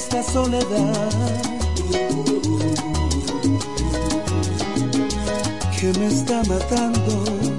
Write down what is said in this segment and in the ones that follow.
esta soledad que me está matando.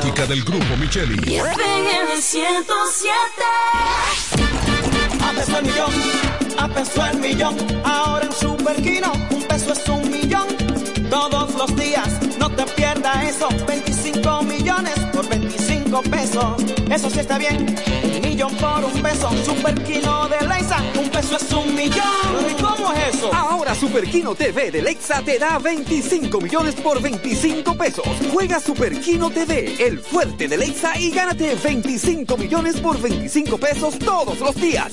Del grupo Micheli. FM 107. A peso el millón, a peso el millón. Ahora en Super Kino, un peso es un millón. Todos los días, no te pierdas eso. 25 millones por 25 pesos. Eso sí está bien millón por un peso. Super de Lexa, un peso es un millón. ¿Y cómo es eso? Ahora Super TV de Lexa te da 25 millones por 25 pesos. Juega Super TV, el fuerte de Lexa y gánate 25 millones por 25 pesos todos los días.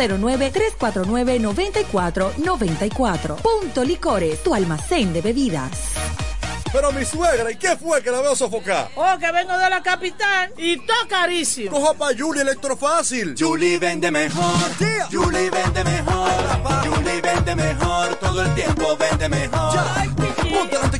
809-349-9494. Punto Licores, tu almacén de bebidas. Pero mi suegra, ¿y qué fue que la veo sofocar? Oh, que vengo de la capital y todo carísimo. Coja pa' Julie Electrofácil. Julie vende mejor. Julie vende mejor. Julie vende mejor. Todo el tiempo vende mejor. Ponte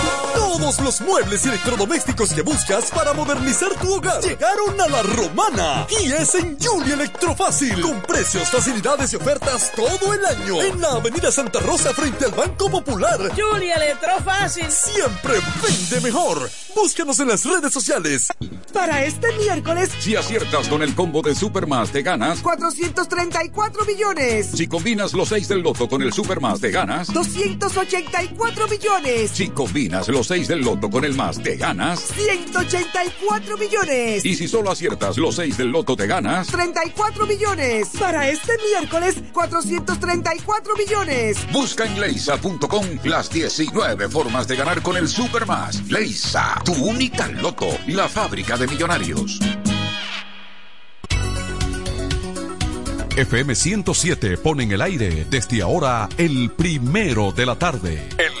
Todos los muebles y electrodomésticos que buscas para modernizar tu hogar llegaron a la romana. Y es en Julie Electrofácil. Con precios, facilidades y ofertas todo el año. En la Avenida Santa Rosa frente al Banco Popular. Julie Electrofácil. Siempre vende mejor. Búscanos en las redes sociales. Para este miércoles, si aciertas con el combo de Supermas, te ganas 434 millones. Si combinas los 6 del loto con el Supermas, te ganas 284 millones. Si combinas los 6 del loto con el más, te ganas 184 millones. Y si solo aciertas los 6 del loto, te ganas 34 millones. Para este miércoles, 434 millones. Busca en leisa.com las 19 formas de ganar con el Supermas. Leisa tu única loto, la fábrica de millonarios. FM 107 pone en el aire desde ahora el primero de la tarde. El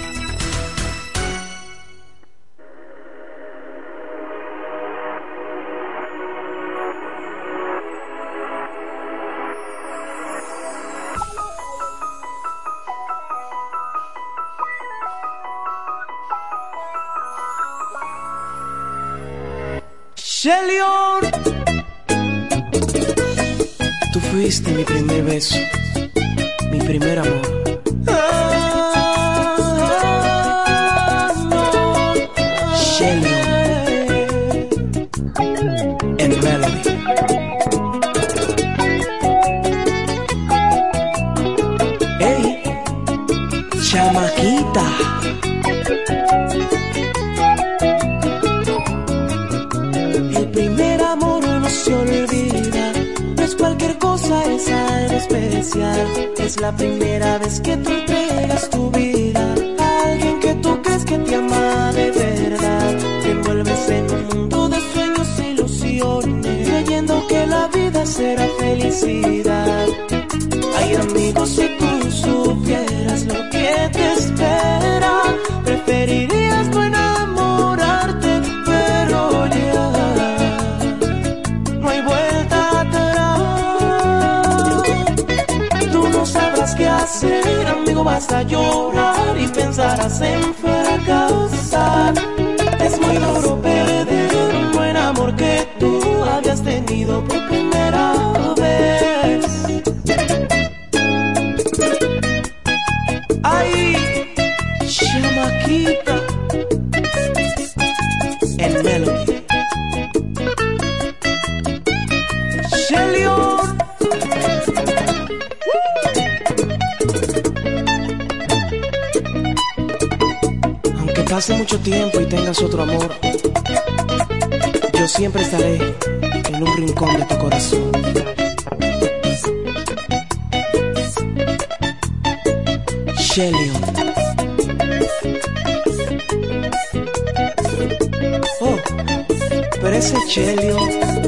Tú fuiste mi primer beso, mi primer amor. Es la primera vez que tú entregas tu vida a alguien que tú crees que te ama de verdad. Te envuelves en un mundo de sueños e ilusiones, creyendo que la vida será felicidad. Ay, amigos, si tú vas a llorar y pensarás en fracasar. Es muy duro perder un buen amor que tú habías tenido tengas otro amor, yo siempre estaré en un rincón de tu corazón. Shelion. Oh, pero ese Shelion.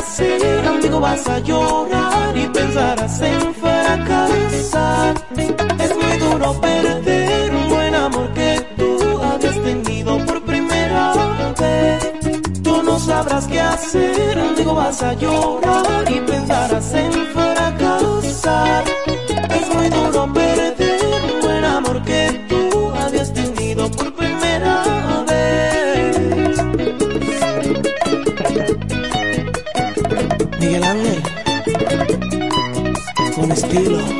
Hacer, amigo, vas a llorar y pensarás en fracasar. Es muy duro perder un buen amor que tú habías tenido por primera vez. Tú no sabrás qué hacer, amigo, vas a llorar y pensarás en fracasar. Estilo.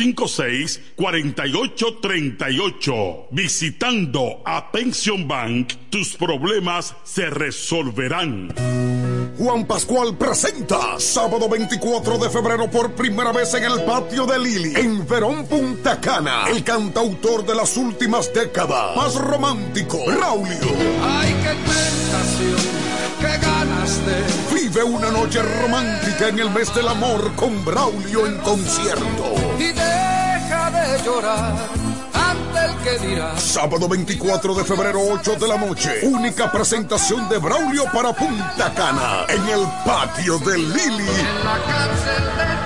809-556-4838. Visitando a Pension Bank, tus problemas se resolverán. Juan Pascual presenta sábado 24 de febrero por primera vez en el patio de Lili, en Verón Punta Cana, el cantautor de las últimas décadas, más romántico, Raulio. Ay, qué tentación, qué ganas de. Vive una noche romántica en el mes del amor con Braulio en concierto. Y deja de llorar ante el que dirá. Sábado 24 de febrero, 8 de la noche. Única presentación de Braulio para Punta Cana en el patio de Lili. En la cárcel de.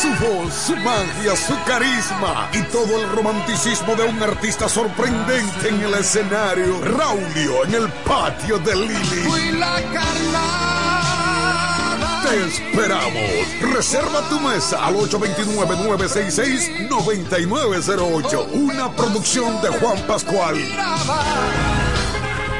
Su voz, su magia, su carisma y todo el romanticismo de un artista sorprendente en el escenario. Raulio en el patio de Lili. Fui la Te esperamos. Reserva tu mesa al 829-966-9908. Una producción de Juan Pascual.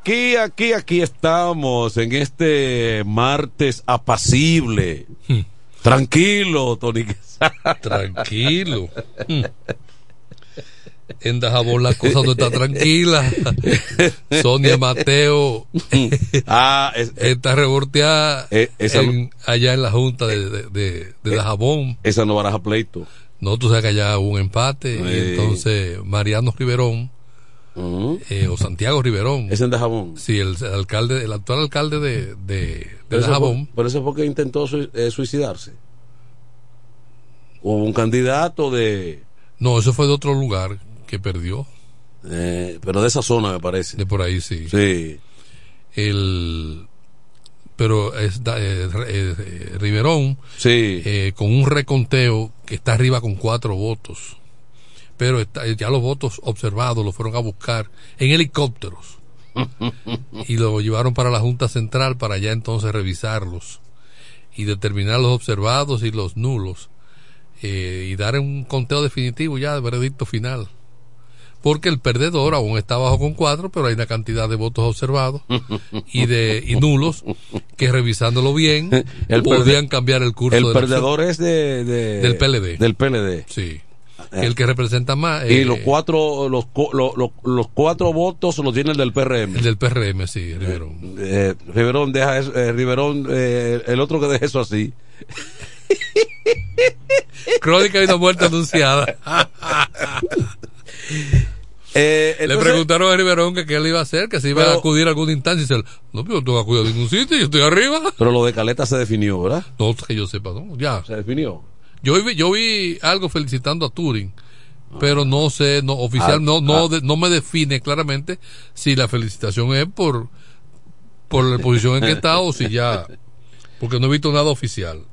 Aquí, aquí, aquí estamos en este martes apacible. Tranquilo, Tony. Tranquilo. En Dajabón la cosa no está tranquila. Sonia Mateo ah, es, está revolteada en- allá en la junta de, de, de- de Dajabón. Esa no baraja pleito. No, tú sabes que allá hubo un empate. Sí. Y entonces Mariano Riverón eh, o Santiago Riverón. ¿Es en Dajabón? Sí, el, el alcalde, el actual alcalde de, de, de Pero eso Dajabón. fue- Pero eso fue que intentó sui- eh, suicidarse. Hubo un candidato de. No, eso fue de otro lugar que perdió. eh, pero de esa zona, me parece. De por ahí, sí. Sí. El, pero es da- eh, Riverón Sí. con un reconteo que está arriba con cuatro votos. Pero está- ya los votos observados los fueron a buscar en helicópteros y lo llevaron para la Junta Central para ya entonces revisarlos y determinar los observados y los nulos eh, y dar un conteo definitivo ya de veredicto final. Porque el perdedor aún está bajo con cuatro, pero hay una cantidad de votos observados y de y nulos que revisándolo bien El podrían cambiar el curso El de la perdedor es de, de- Del PLD. Del PLD. Sí. Eh. El que representa más. Y eh, los cuatro, los, cu- lo- lo- los cuatro votos los tiene el del PRM. El del PRM, sí, Riverón. Eh, Riverón deja eso, eh, Riverón, eh, el otro que deja eso así. Crónica de una muerte anunciada. Eh, le preguntaron a Riverón que qué él iba a hacer, que se iba a acudir a alguna instancia. Y dice, no, pero no acudir a ningún sitio, yo estoy arriba. Pero lo de Caleta se definió, ¿verdad? No, que yo sepa, ¿no? Ya. Se definió. Yo vi, yo vi algo felicitando a Turing, pero no sé, no oficial, ah, no, no, ah. no me define claramente si la felicitación es por, por la posición en que está o si ya, porque no he visto nada oficial.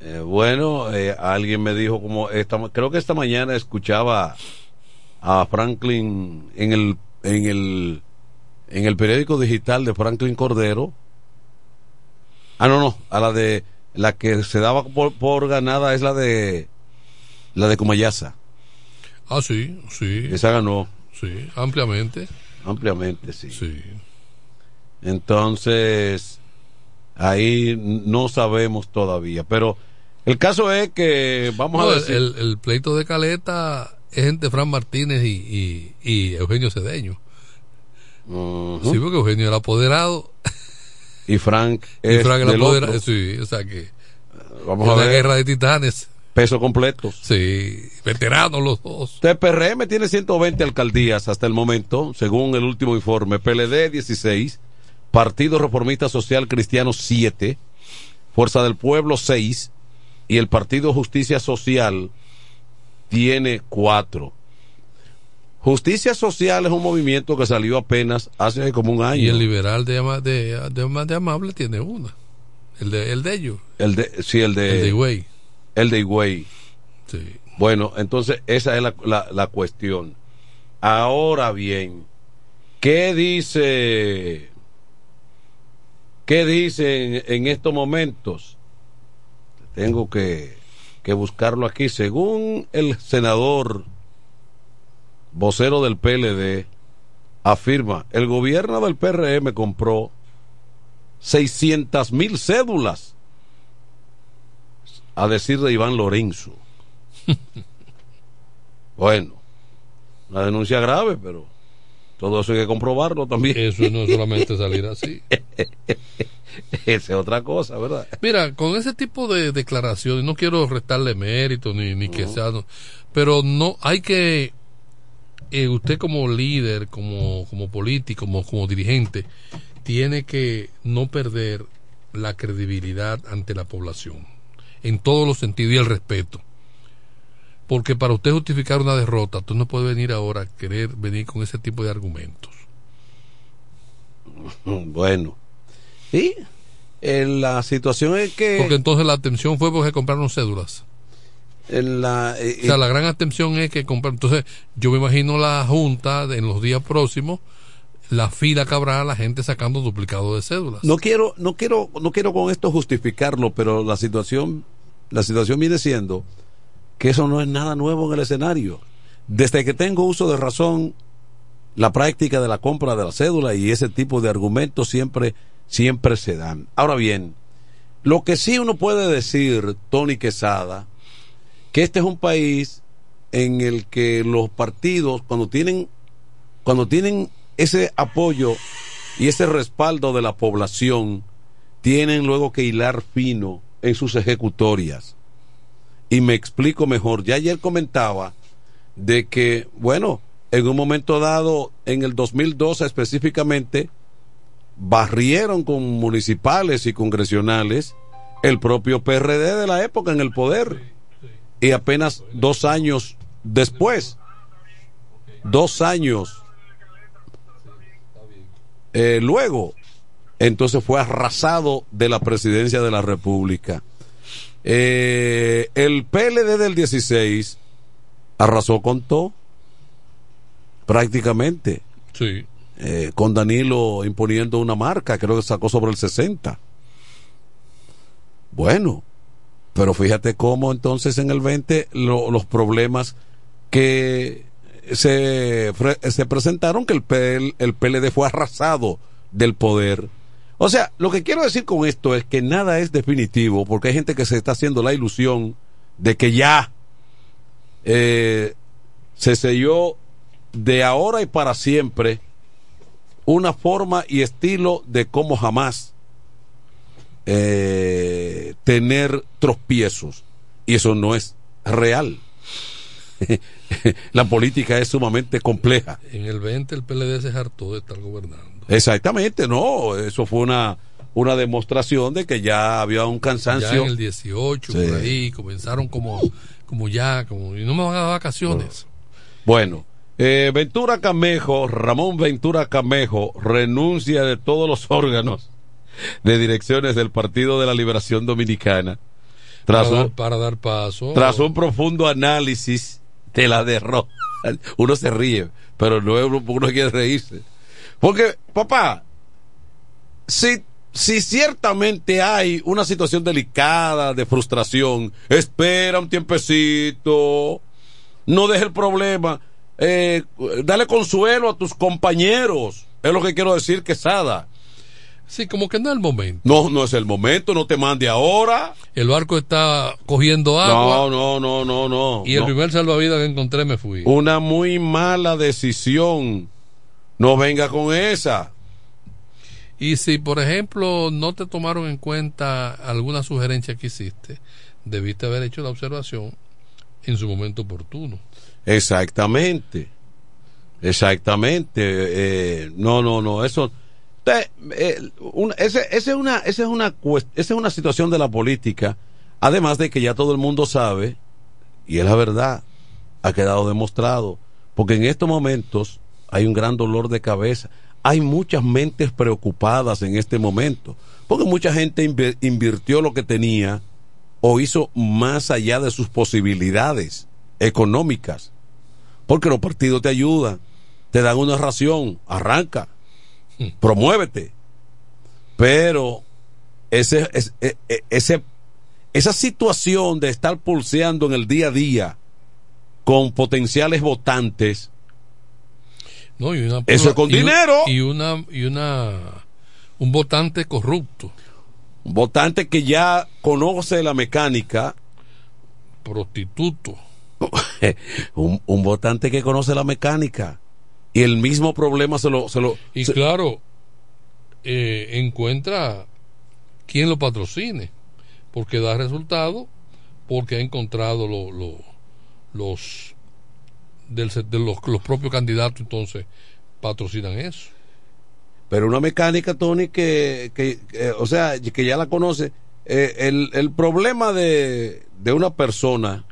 Eh, bueno, eh, alguien me dijo como, esta, creo que esta mañana escuchaba a Franklin en el, en el, en el periódico digital de Franklin Cordero. Ah, no, no, a la de, la que se daba por, ganada es la de, la de Comayasa. Ah, sí, sí. Esa ganó. Sí, ampliamente. Ampliamente, sí. Sí. Entonces, ahí no sabemos todavía, pero el caso es que vamos a decir... El, el, pleito de Caleta es entre Fran Martínez y, y, Eugenio Cedeño. Sí, porque Eugenio era apoderado. Y Frank es y Frank el apoderado. Sí, o sea que. Vamos a ver. La guerra de titanes. Peso completo. Sí, veteranos los dos. TPRM tiene 120 alcaldías hasta el momento, según el último informe. PLD 16, Partido Reformista Social Cristiano 7, Fuerza del Pueblo 6 y el Partido Justicia Social tiene 4. Justicia Social es un movimiento que salió apenas hace como un año. Y el liberal de, de, de, Amable tiene una. El de, el de ellos. El de, sí, el de. El de Higüey. El de Higüey. Sí. Bueno, entonces esa es la, la, la cuestión. Ahora bien, ¿qué dice ¿Qué dicen en estos momentos? Tengo que, que buscarlo aquí. Según el senador vocero del PLD, afirma, el gobierno del PRM compró 600 mil cédulas, a decir de Iván Lorenzo. bueno, una denuncia grave, pero todo eso hay que comprobarlo también. Eso no es solamente salir así. Esa es otra cosa, ¿verdad? Mira, con ese tipo de declaraciones, no quiero restarle mérito ni, ni que sea, pero no, hay que, eh, usted como líder, como, como político, como, como dirigente, tiene que no perder la credibilidad ante la población, en todos los sentidos y el respeto. Porque para usted justificar una derrota, usted no puede venir ahora a querer venir con ese tipo de argumentos. Bueno, sí, en la situación es que... Porque entonces la atención fue porque compraron cédulas. En la, eh, o sea, la gran atención es que compraron... Entonces, yo me imagino la Junta en los días próximos, la fila que habrá, la gente sacando duplicado de cédulas. No quiero, no quiero, no quiero con esto justificarlo, pero la situación, la situación viene siendo que eso no es nada nuevo en el escenario. Desde que tengo uso de razón, la práctica de la compra de la cédula y ese tipo de argumentos siempre, siempre se dan. Ahora bien, lo que sí uno puede decir, Tony Quesada, que este es un país en el que los partidos, cuando tienen, cuando tienen ese apoyo y ese respaldo de la población, tienen luego que hilar fino en sus ejecutorias y me explico mejor. Ya ayer comentaba de que, bueno, en un momento dado, en el 2012 específicamente, barrieron con municipales y congresionales el propio PRD de la época en el poder. Y apenas dos años después, dos años eh, luego, entonces fue arrasado de la presidencia de la República. Eh, el PLD del 16 arrasó con todo, prácticamente. Sí. Eh, con Danilo imponiendo una marca, creo que sacó sobre el 60. Bueno, pero fíjate cómo entonces en el 20 los problemas que se, se presentaron, que el, el PLD fue arrasado del poder. O sea, lo que quiero decir con esto es que nada es definitivo, porque hay gente que se está haciendo la ilusión de que ya eh, se selló de ahora y para siempre una forma y estilo de cómo jamás eh, tener tropiezos. Y eso no es real. la política es sumamente compleja. En el 20 el PLD se hartó de estar gobernando. Exactamente, no, eso fue una una demostración de que ya había un cansancio. Ya en el 18, por ahí, comenzaron como, como ya, como, y no me van a dar vacaciones. Bueno, eh, Ventura Camejo, Ramón Ventura Camejo, renuncia de todos los órganos de direcciones del Partido de la Liberación Dominicana. Tras para, un, para dar paso. Tras un profundo análisis de la derrota. Uno se ríe, pero no uno quiere reírse. Porque, papá, si si ciertamente hay una situación delicada de frustración, espera un tiempecito, no deje el problema, eh, dale consuelo a tus compañeros, es lo que quiero decir, Quesada. Sí, como que no es el momento. No, no es el momento, no te mande ahora. El barco está cogiendo agua. No, no, no, no, no. Y el primer salvavidas que encontré me fui. Una muy mala decisión. No venga con esa. Y si, por ejemplo, no te tomaron en cuenta alguna sugerencia que hiciste, debiste haber hecho la observación en su momento oportuno. Exactamente. Exactamente. Eh, no, no, no. Eso. Eh, esa es una, esa es una, esa es una situación de la política. Además de que ya todo el mundo sabe, y es la verdad, ha quedado demostrado, porque en estos momentos hay un gran dolor de cabeza hay muchas mentes preocupadas en este momento, porque mucha gente invirtió lo que tenía o hizo más allá de sus posibilidades económicas, porque los partidos te ayudan, te dan una ración, arranca. Promuévete, pero ese, e, e, ese, esa situación de estar pulseando en el día a día con potenciales votantes, no, y una, Eso con dinero. Y una, y una, un votante corrupto. Un votante que ya conoce la mecánica. Prostituto. un, un, votante que conoce la mecánica. Y el mismo problema se lo. Se lo y claro, eh, encuentra quien lo patrocine. Porque da resultado. Porque ha encontrado lo, lo, los del, de los, los propios candidatos entonces patrocinan eso. Pero una mecánica, Tony, que, que, o sea, que ya la conoce. Eh, el, el problema de, de una persona,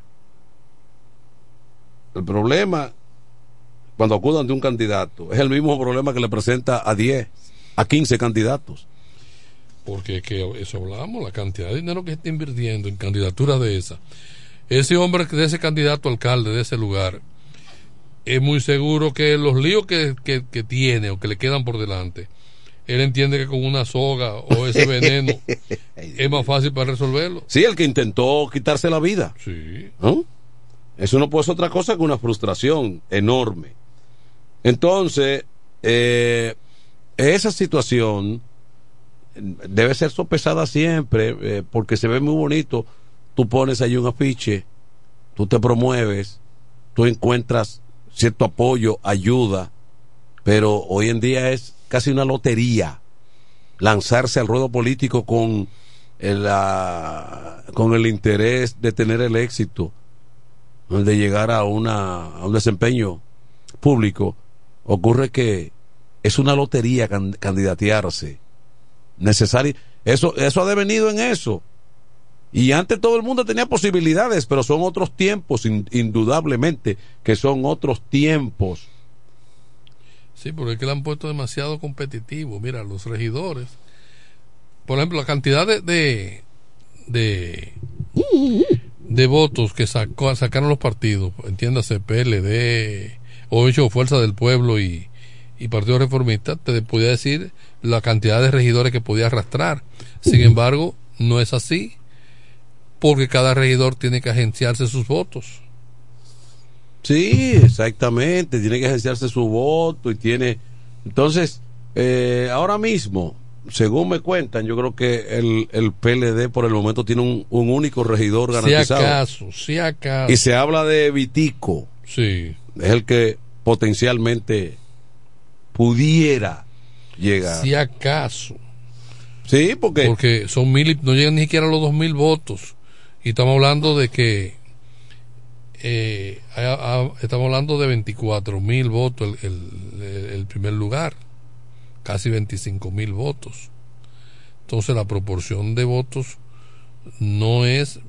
el problema cuando acudan de un candidato, es el mismo problema que le presenta a 10, a 15 candidatos. Porque que eso hablamos, la cantidad de dinero que está invirtiendo en candidaturas de esa. Ese hombre de ese candidato alcalde de ese lugar, es muy seguro que los líos que, tiene o que le quedan por delante, él entiende que con una soga o ese veneno es más fácil para resolverlo. Sí, el que intentó quitarse la vida. Sí. Eso no puede ser otra cosa que una frustración enorme. Entonces, eh, esa situación debe ser sopesada siempre eh, porque se ve muy bonito. Tú pones ahí un afiche, tú te promueves, tú encuentras cierto apoyo, ayuda, pero hoy en día es casi una lotería lanzarse al ruedo político con el, con el interés de tener el éxito, de llegar a, una, a un desempeño público. Ocurre que es una lotería candidatearse. Necesario. Eso, eso ha devenido en eso. Y antes todo el mundo tenía posibilidades, pero son otros tiempos, indudablemente, que son otros tiempos. Sí, porque es que le han puesto demasiado competitivo. Mira, los regidores, por ejemplo, la cantidad de, de, de, votos que sacó, sacaron los partidos, entiéndase PLD, o hecho Fuerza del Pueblo y, y Partido Reformista, te podía decir la cantidad de regidores que podía arrastrar. Sin embargo, no es así porque cada regidor tiene que agenciarse sus votos. Sí, exactamente, tiene que agenciarse su voto y tiene... Entonces, eh, ahora mismo, según me cuentan, yo creo que el, el PLD por el momento tiene un, único regidor garantizado. Si acaso, si acaso. Y se habla de Vitico. Sí. Es el que potencialmente pudiera llegar. Si acaso. Sí, porque... Porque son mil, no llegan ni siquiera a los dos mil votos. Y estamos hablando de que eh, a- a- estamos hablando de 24 mil votos el, el- el primer lugar, casi 25 mil votos. Entonces la proporción de votos no es...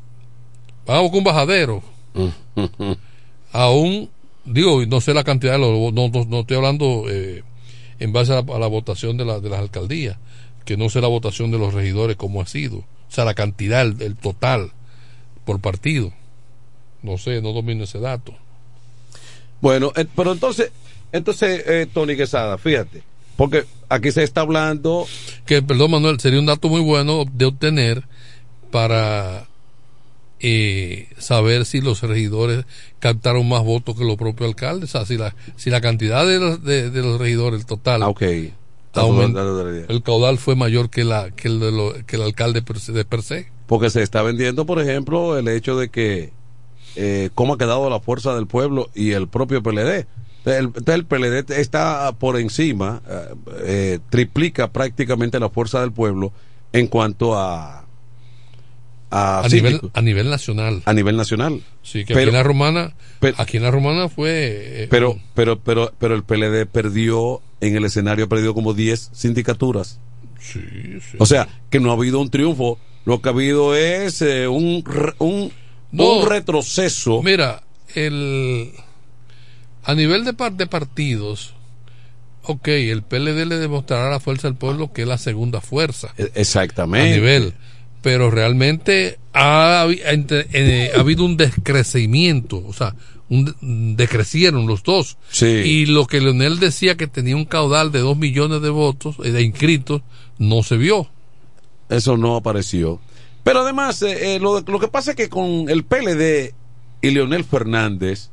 Vamos con un bajadero. Aún, digo, no sé la cantidad de los... No, no, no estoy hablando eh, en base a la, a la votación de, la, de las alcaldías, que no sé la votación de los regidores como ha sido. O sea, la cantidad, el, el total por partido. No sé, no domino ese dato. Bueno, eh, pero entonces, entonces eh, Tony Quesada, fíjate, porque aquí se está hablando Que, perdón Manuel, sería un dato muy bueno de obtener para eh, saber si los regidores captaron más votos que los propios alcaldes. O sea, si la, si la cantidad de los, de, de los regidores, el total, Ah, ok. aument- el caudal fue mayor que, la, que, el, de lo- que el alcalde per se- de per se. Porque se está vendiendo, por ejemplo, el hecho de que eh, cómo ha quedado la fuerza del pueblo y el propio PLD. El PLD está por encima, eh, eh, triplica prácticamente la fuerza del pueblo en cuanto a a, A nivel, a nivel nacional. a nivel nacional. Sí, que Pero- aquí en la romana, aquí en la romana fue... eh, Pero, pero, pero, pero el PLD perdió en el escenario, perdió como 10 sindicaturas. Sí, sí. O sea, que no ha habido un triunfo. Lo que ha habido es eh, un, un, No. un retroceso. Mira, el a nivel de, par- de partidos, ok, el PLD le demostrará a la fuerza del pueblo que es la segunda fuerza E- Exactamente. a nivel, pero realmente ha, eh, ha habido un descrecimiento, o sea, un, de- decrecieron los dos. Sí. Y lo que Leonel decía que tenía un caudal de dos millones de votos, eh, de inscritos, no se vio. Eso no apareció. Pero además, eh, eh, lo, lo que pasa es que con el PLD y Leonel Fernández,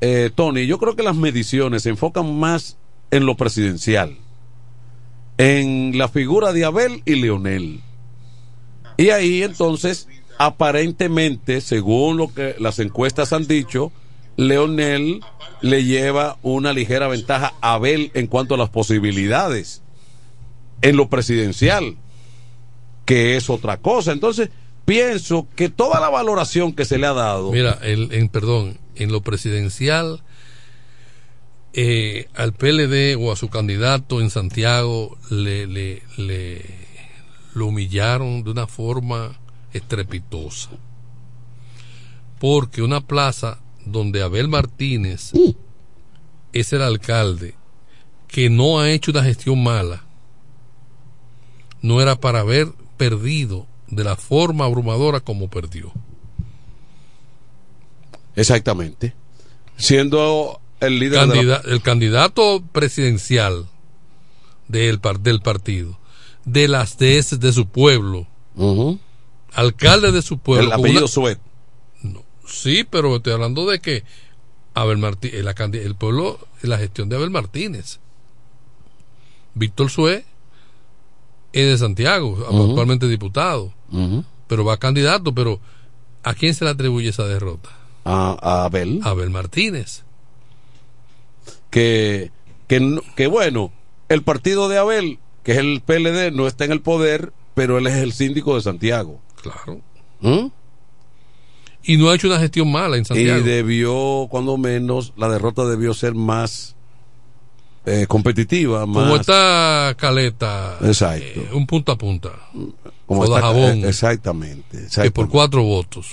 eh, Tony, yo creo que las mediciones se enfocan más en lo presidencial, en la figura de Abel y Leonel. Y ahí entonces, aparentemente, según lo que las encuestas han dicho, Leonel le lleva una ligera ventaja a Abel en cuanto a las posibilidades en lo presidencial, que es otra cosa. Entonces, pienso que toda la valoración que se le ha dado, Mira, el, en, perdón, en lo presidencial, eh, al PLD o a su candidato en Santiago le, le, le lo humillaron de una forma estrepitosa. Porque una plaza donde Abel Martínez es el alcalde que no ha hecho una gestión mala, no era para haber perdido de la forma abrumadora como perdió. exactamente, siendo el líder de el candidato presidencial del partido, de las de, ese- de su pueblo, alcalde de su pueblo. el apellido una- Suet. sí, pero estoy hablando de que Abel Martí- eh, la candi- el pueblo, la gestión de Abel Martínez. Víctor Sue es de Santiago, actualmente diputado, pero va candidato, pero ¿a quién se le atribuye esa derrota? A, a Abel. Abel Martínez. que, que, no- que bueno, el partido de Abel, que es el PLD, no está en el poder, pero él es el síndico de Santiago. Claro. ¿Mm? Y no ha hecho una gestión mala en Santiago. Y debió, cuando menos, la derrota debió ser más eh, competitiva, más... Como está Caleta, Exacto. eh, un punta a punta. como está- Jabón, eh, exactamente, que por exactamente. cuatro votos.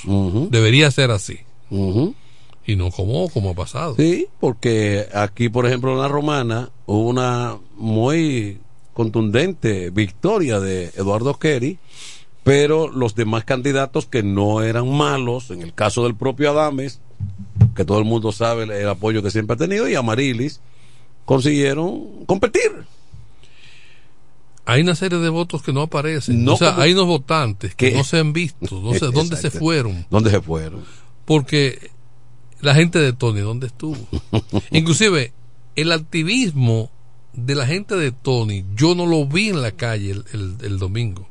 Debería ser así. Y no como, como ha pasado. Sí, porque aquí, por ejemplo, en la romana hubo una muy contundente victoria de Eduardo Kerry, pero los demás candidatos que no eran malos, en el caso del propio Adames, que todo el mundo sabe el, el apoyo que siempre ha tenido, y Amarilis, consiguieron competir. Hay una serie de votos que no aparecen. No o sea, como- hay unos votantes que ¿Qué? no se han visto. No sé dónde se fueron. ¿Dónde se fueron? Porque la gente de Tony, ¿dónde estuvo? Inclusive, el activismo de la gente de Tony, yo no lo vi en la calle el, el- el domingo.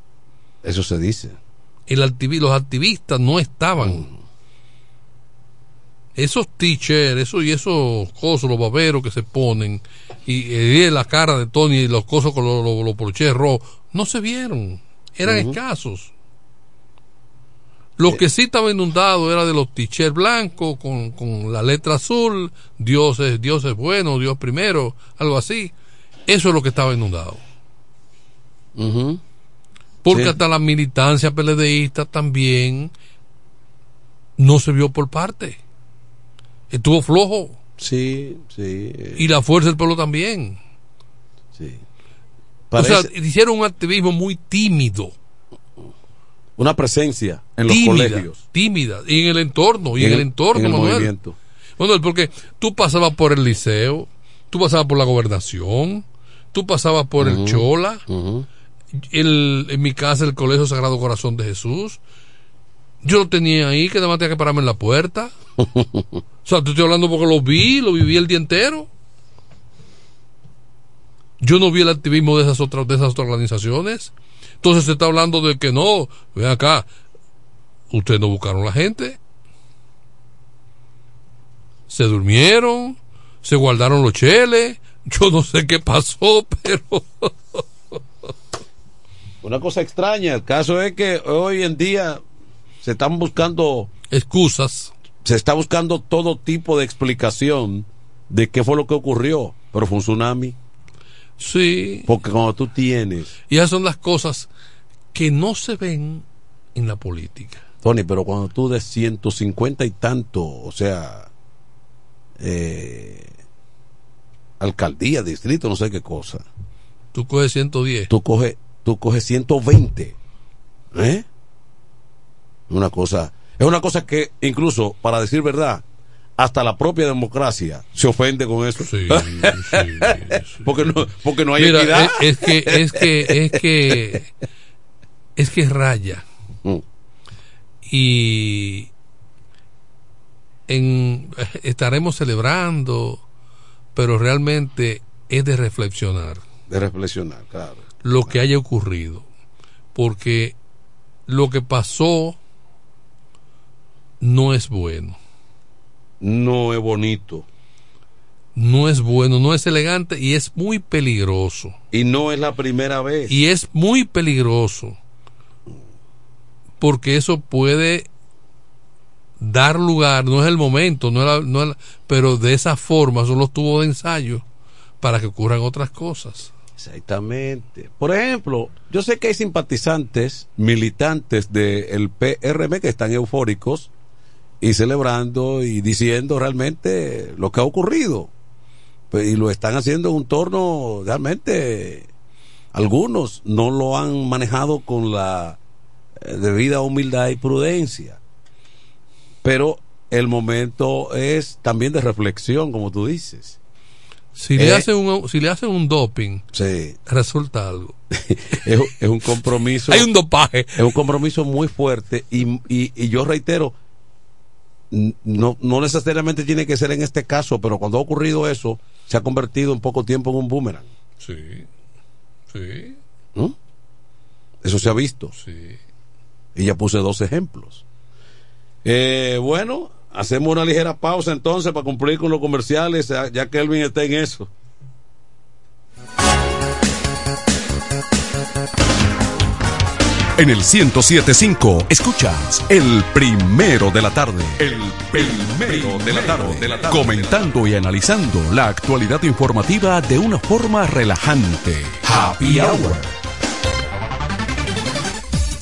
Eso se dice. El activi- los activistas no estaban. Mm. Esos teachers, esos y esos cosos, los baberos que se ponen, y, eh, la cara de Tony y los cosos con los, los, los porches rojos, no se vieron. Eran escasos. Lo que sí estaba inundado era de los t-shirts blancos con, con la letra azul, Dios es, Dios es bueno, Dios primero, algo así. Eso es lo que estaba inundado. Porque Sí. hasta la militancia PLDista también no se vio por parte. Estuvo flojo. Sí, sí. eh, Y la fuerza del pueblo también. Sí. O sea, Parece- hicieron un activismo muy tímido. una presencia en los tímida, colegios. tímida. Y en el entorno, y en, el entorno, en el Manuel. movimiento. Manuel, porque tú pasabas por el liceo, tú pasabas por la gobernación, tú pasabas por el Chola, el, en mi casa el Colegio Sagrado Corazón de Jesús. Yo lo tenía ahí, que además tenía que pararme en la puerta. O sea, te estoy hablando porque lo vi, lo viví el día entero. Yo no vi el activismo de esas otras, de esas otras organizaciones. Entonces se está hablando de que no, ven acá, ustedes no buscaron la gente. Se durmieron, se guardaron los cheles. Yo no sé qué pasó, pero Una cosa extraña, el caso es que hoy en día se están buscando excusas. Se está buscando todo tipo de explicación de qué fue lo que ocurrió, pero fue un tsunami. Sí. Porque cuando tú tienes, y esas son las cosas que no se ven en la política. Tony, pero cuando tú de 150 y tanto, o sea, eh, alcaldía, distrito, no sé qué cosa, Tú coges 110. tú coges, tú coges 120, ¿eh? Una cosa, es una cosa que incluso, para decir verdad, hasta la propia democracia se ofende con eso. porque no, porque no hay Mira, equidad. Es, es que, es que, es que, es que raya. Mm. Y en, estaremos celebrando, pero realmente es de reflexionar De reflexionar, claro. lo que haya ocurrido. Porque lo que pasó no es bueno. No es bonito. No es bueno, no es elegante y es muy peligroso. Y no es la primera vez. Y es muy peligroso. Porque eso puede dar lugar, no es el momento, no es no pero de esa forma son los tubos de ensayo para que ocurran otras cosas. Exactamente. Por ejemplo, yo sé que hay simpatizantes, militantes del PRM que están eufóricos y celebrando y diciendo realmente lo que ha ocurrido. Pues, y lo están haciendo en un torno realmente. Algunos no lo han manejado con la eh, debida humildad y prudencia. Pero el momento es también de reflexión, como tú dices. Si le Eh, hacen un si le hacen un doping, Sí. resulta algo. es, es un compromiso. Hay un dopaje. Es un compromiso muy fuerte y, y, y yo reitero, no, no necesariamente tiene que ser en este caso, pero cuando ha ocurrido eso, se ha convertido en poco tiempo en un boomerang. Sí. Sí. ¿no? Eso se ha visto. Sí. Y ya puse dos ejemplos. Eh, bueno, hacemos una ligera pausa entonces para cumplir con los comerciales, ya que Elvin está en eso. En el 1075 escuchas el primero de la tarde. El primero de la tarde. Comentando y analizando la actualidad informativa de una forma relajante. Happy Hour.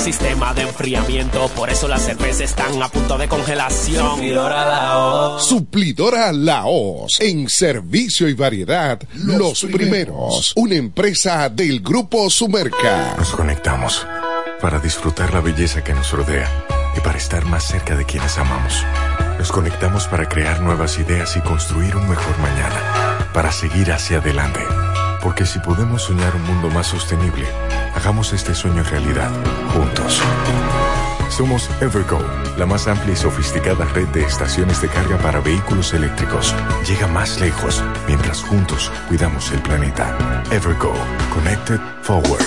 Sistema de enfriamiento, por eso las cervezas están a punto de congelación. Suplidora Laos. En servicio y variedad, los, primeros. Una empresa del Grupo Sumerca. Nos conectamos para disfrutar la belleza que nos rodea y para estar más cerca de quienes amamos. Nos conectamos para crear nuevas ideas y construir un mejor mañana, para seguir hacia adelante. Porque si podemos soñar un mundo más sostenible, hagamos este sueño realidad, juntos. Somos Evergo, la más amplia y sofisticada red de estaciones de carga para vehículos eléctricos. Llega más lejos mientras juntos cuidamos el planeta. Evergo, Connected Forward.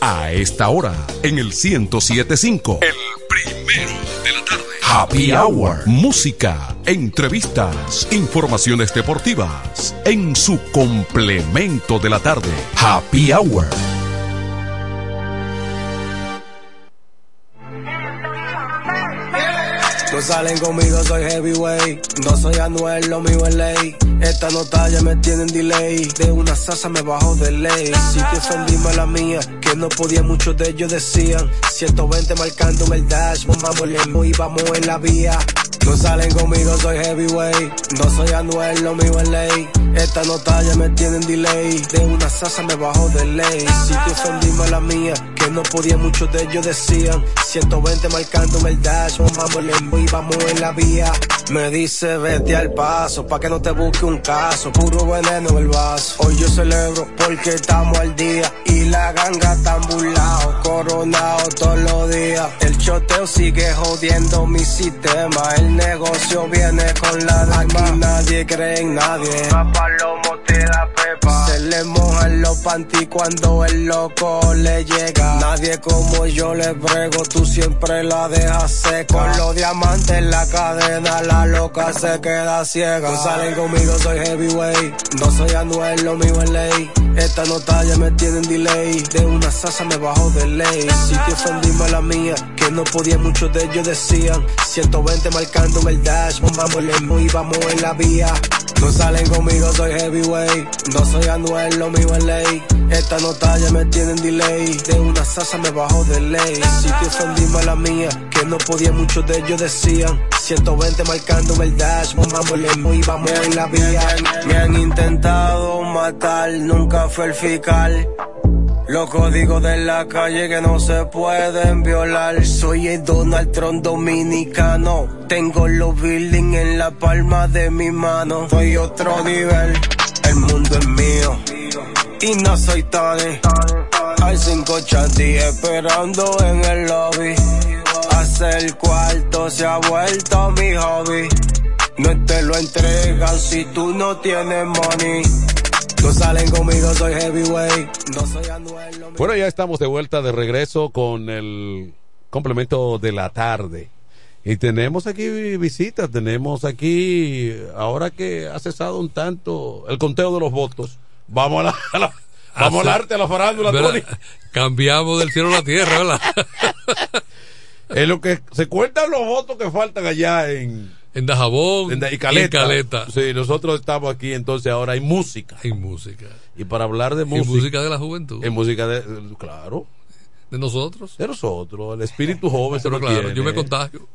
A esta hora, en el 1075. El primero de la tarde. Happy Hour. Música, entrevistas, informaciones deportivas. En su complemento de la tarde. Happy Hour. No salen conmigo, soy heavyweight. No soy Anuel, lo mío es ley. Esta nota ya me tienen delay. De una sasa me bajo de ley. Si te ofendí, la mía. Que no podía, muchos de ellos decían. 120 marcando el dash. Vamos y vamos en la vía. No salen conmigo, soy heavyweight. No soy Anuel, lo mío es ley. Esta nota ya me tienen delay. De una sasa me bajo de ley. Si te ofendí, la mía. Que no podía, muchos de ellos decían. 120 marcando el dash. Vamos y vamos en la vía. Me dice vete al paso, pa' que no te busque un caso. Puro veneno en el vaso. Hoy yo celebro porque estamos al día. Y la ganga está burlado, coronado todos los días. El choteo sigue jodiendo mi sistema. El negocio viene con la dama. nadie cree en nadie. Papá lomo pepa. Se le mojan los panty cuando el loco le llega. Nadie como yo le brego, tú siempre la dejas seca. Con los diamantes en la cadena, la loca se queda ciega. No salen conmigo, soy heavyweight. No soy Anuel, lo mío es ley. Esta nota ya me tienen delay. De una sasa me bajo de ley. Si te ofendí, la mía. Que no podía, muchos de ellos decían. 120 marcando el dash. Vamos y vamos en la vía. No salen conmigo, soy heavyweight. No soy Anuel, lo mío es ley. Esta nota ya me tienen delay. De una sasa me bajo de ley. Si te ofendí, la mía. Que no podía, muchos de ellos decían. 120 marcando el dash. Vamos y vamos en la vía. Me han intentado matar, nunca fue el fiscal. Los códigos de la calle que no se pueden violar. Soy el Donald Trump dominicano. Tengo los buildings en la palma de mi mano. Soy otro nivel. El mundo es mío. Y no soy Tony. Hay cinco chantis esperando en el lobby. Hacer cuarto se ha vuelto mi hobby. No te lo entregan si tú no tienes money. No salen conmigo, soy heavyweight. No soy Anuel. Bueno, ya estamos de vuelta de regreso con el complemento de la tarde. Y tenemos aquí visitas, tenemos aquí, ahora que ha cesado un tanto el conteo de los votos, vamos a la, vamos al arte, a la farándula, Tony. Cambiamos del cielo a la tierra, ¿verdad? en lo que se cuentan los votos que faltan allá en en Dajabón en y Caleta. Sí, nosotros estamos aquí, entonces ahora hay música. Hay música. Y para hablar de música. En música de la juventud. En música de. Claro. ¿De nosotros? De nosotros. El espíritu joven se lo claro, yo me contagio.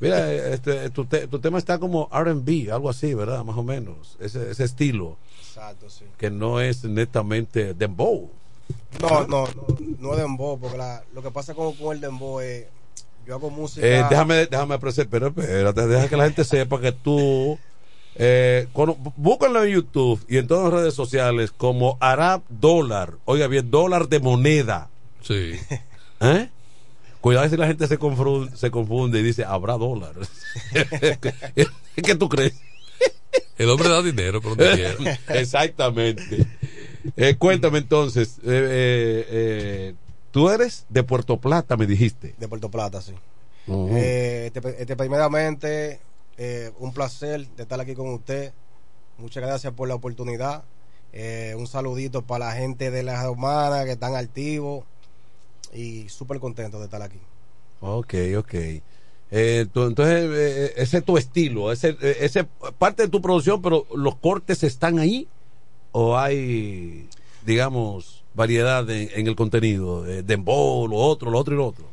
Mira, este, tu, tu, tema está como RB, algo así, ¿verdad? Más o menos. Ese, ese estilo. Exacto, sí. Que no es netamente dembow. No, no, no, no dembow, porque la, lo que pasa con, con el dembow es yo hago música. Eh, déjame, déjame pero espérate, deja que la gente sepa que tú. Eh, búscalo en YouTube y en todas las redes sociales como Arab Dólar. Oiga bien, dólar de moneda. Sí. ¿Eh? Cuidado si la gente se confunde, se confunde y dice, habrá dólar. ¿Qué tú crees? El hombre da dinero por donde quiera. Exactamente. Eh, cuéntame entonces, eh, eh, Tú eres de Puerto Plata, me dijiste. De Puerto Plata, sí. Eh, este, este, primeramente, eh, un placer de estar aquí con usted. Muchas gracias por la oportunidad. Eh, un saludito para la gente de las hermanas que están activos y súper contento de estar aquí. Ok, ok. entonces, ese es tu estilo, ese, ese parte de tu producción, pero los cortes están ahí o hay, digamos, variedad en, el contenido? Eh, dembow, lo otro, lo otro y lo otro.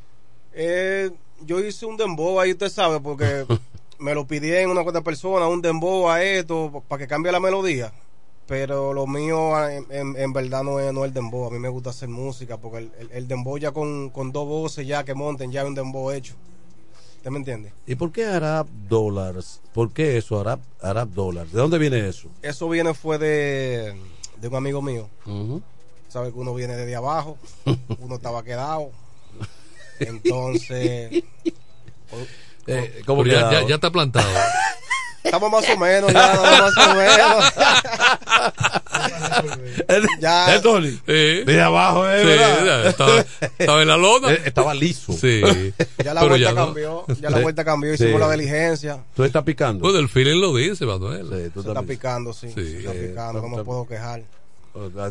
Eh, yo hice un dembow ahí, usted sabe, porque me lo pidieron una cuanta persona, un dembow a esto, para que cambie la melodía. Pero lo mío ah, en, verdad no es, no el dembow. A mí me gusta hacer música, porque el, el, dembow ya con, con, dos voces ya que monten, ya es un dembow hecho. ¿Usted me entiende? ¿Y por qué Arab Dollars? ¿Por qué eso, Arab, Arab Dollars? ¿De dónde viene eso? Eso viene fue de, de un amigo mío sabe que uno viene desde abajo, uno estaba quedado. Entonces. Eh, ¿cómo ya, ya, está plantado. Estamos más o menos, ya, más o menos. ya. Tony? Sí. De abajo, ¿eh? Sí, estaba, estaba, en la lona. Eh, estaba liso. Sí. Ya la vuelta cambió. Ya la vuelta cambió. Hicimos la diligencia. Tú estás picando. Pues el feeling lo dice, Manuel. Sí, tú estás picando, sí. sí. Está picando, no me puedo quejar.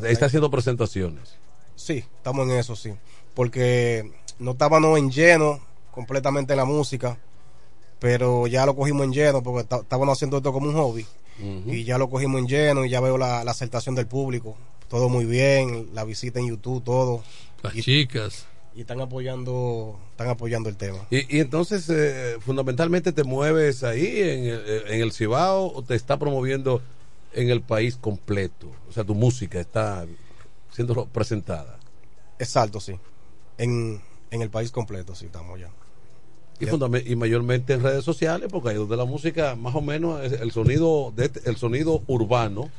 Está haciendo presentaciones. Sí, estamos en eso, sí. Porque no estábamos en lleno completamente en la música. Pero ya lo cogimos en lleno porque está- estábamos haciendo esto como un hobby y ya lo cogimos en lleno y ya veo la, la aceptación del público. Todo muy bien, la visita en YouTube, todo. Las y, chicas. y están apoyando, están apoyando el tema. Y, y entonces, eh, fundamentalmente, te mueves ahí en el, en el Cibao o te está promoviendo en el país completo. O sea, tu música está siendo presentada. Exacto, sí. En, en el país completo, sí, estamos ya. Y, y mayormente en redes sociales, porque ahí donde la música, más o menos, es el sonido, de, este- el sonido urbano,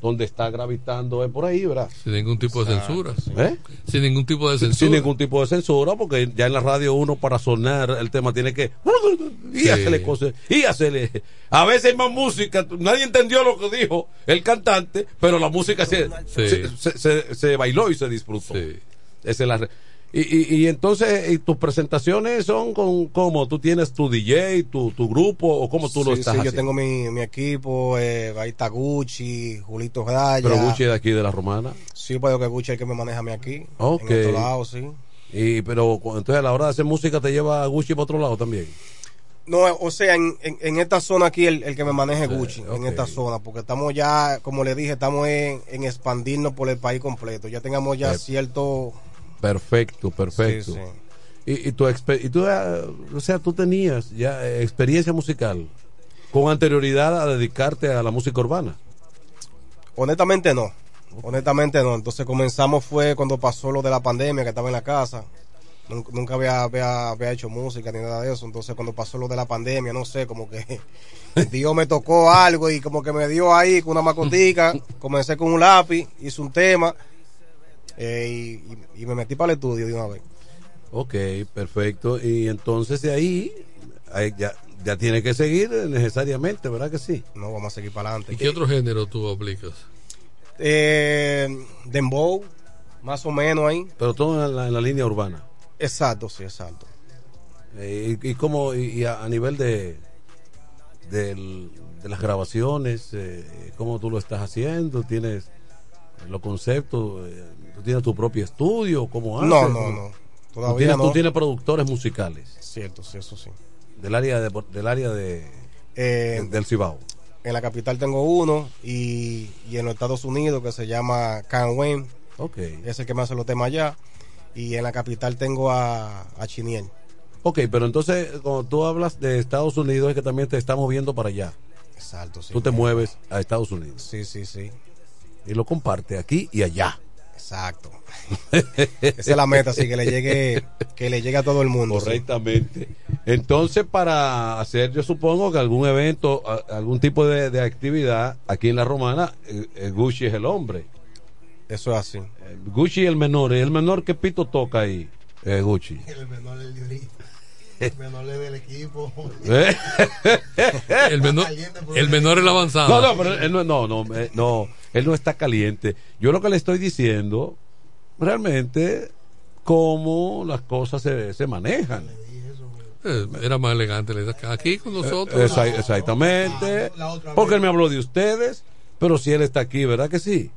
donde está gravitando es por ahí, ¿verdad? Sin ningún tipo de censura. ¿Eh? Sin ningún tipo de censura. Sin ningún tipo de censura, porque ya en la radio uno para sonar el tema tiene que y Sí. hacerle cosas y hacerle. A veces hay más música, nadie entendió lo que dijo el cantante, pero la música se, Sí. se, se- se- se bailó y se disfrutó. Esa es la re- y, y, y entonces, ¿y tus presentaciones son con cómo? ¿Tú tienes tu DJ, tu, tu grupo o cómo tú lo estás sí, yo tengo mi, mi equipo, eh, ahí está Gucci, Julito Raya. Pero Gucci es de aquí de la Romana. Sí, pues que Gucci es el que me maneja a mí aquí. Ok. En otro lado, sí. Y, pero entonces a la hora de hacer música te lleva a Gucci para otro lado también. No, o sea, en, en, en esta zona aquí el, el que me maneje es Gucci, en esta zona, porque estamos ya, como le dije, estamos en, en expandirnos por el país completo. Ya tengamos ya cierto... Perfecto, perfecto. Sí, Y, y tu y tú, eh, o sea, tú tenías ya experiencia musical con anterioridad a dedicarte a la música urbana. Honestamente no, honestamente no. Entonces comenzamos fue cuando pasó lo de la pandemia, que estaba en la casa. Nunca, nunca había, había, había hecho música ni nada de eso. Entonces cuando pasó lo de la pandemia, no sé, como que Dios me tocó algo y como que me dio ahí con una macotica. Comencé con un lápiz, hice un tema eh, y, y- me metí para el estudio de una vez. Ok, perfecto. Y entonces de ahí, ahí ya, ya tiene que seguir eh, necesariamente, ¿verdad que sí? No, vamos a seguir para adelante. ¿Y qué otro género tú aplicas? Eh, Dembow, más o menos ahí. Pero todo en la, en la línea urbana. Exacto, sí, exacto. Eh, y, y cómo, y, y a, a nivel de, del- de las grabaciones, eh, ¿cómo tú lo estás haciendo? ¿Tienes los conceptos? ¿Tú tienes tu propio estudio? ¿Cómo haces? No, no, no. ¿Tú Todavía tienes, no. tú tienes productores musicales Cierto, sí, eso sí. del área de, del área de, Eh, del Cibao. En la capital tengo uno y, y en los Estados Unidos que se llama Can Wayne. Ok. Es el que me hace los temas allá. Y en la capital tengo a, a Chiniel. Ok, pero entonces cuando tú hablas de Estados Unidos es que también te está moviendo para allá. Exacto, sí. Tú te mueves a Estados Unidos. Sí, sí, sí. Y lo comparte aquí y allá. Exacto. Esa es la meta, así que le llegue, que le llegue a todo el mundo. sí. Correctamente. Entonces, para hacer, yo supongo que algún evento, algún tipo de, de actividad aquí en la Romana, eh, eh, Gucci es el hombre. Eso es así. Gucci el menor. ¿Y el menor qué pito toca ahí? Eh, Gucci. El menor del librito. El menor del equipo. ¿Eh? El menor, el menor es el avanzado. No, no, pero él no, no, no, eh, no, él no está caliente. Yo lo que le estoy diciendo, realmente, cómo las cosas se, se manejan. Eh, Era más elegante. Aquí con nosotros. Eh, esa- exactamente. Porque él me habló de ustedes, pero si él está aquí, ¿verdad que sí?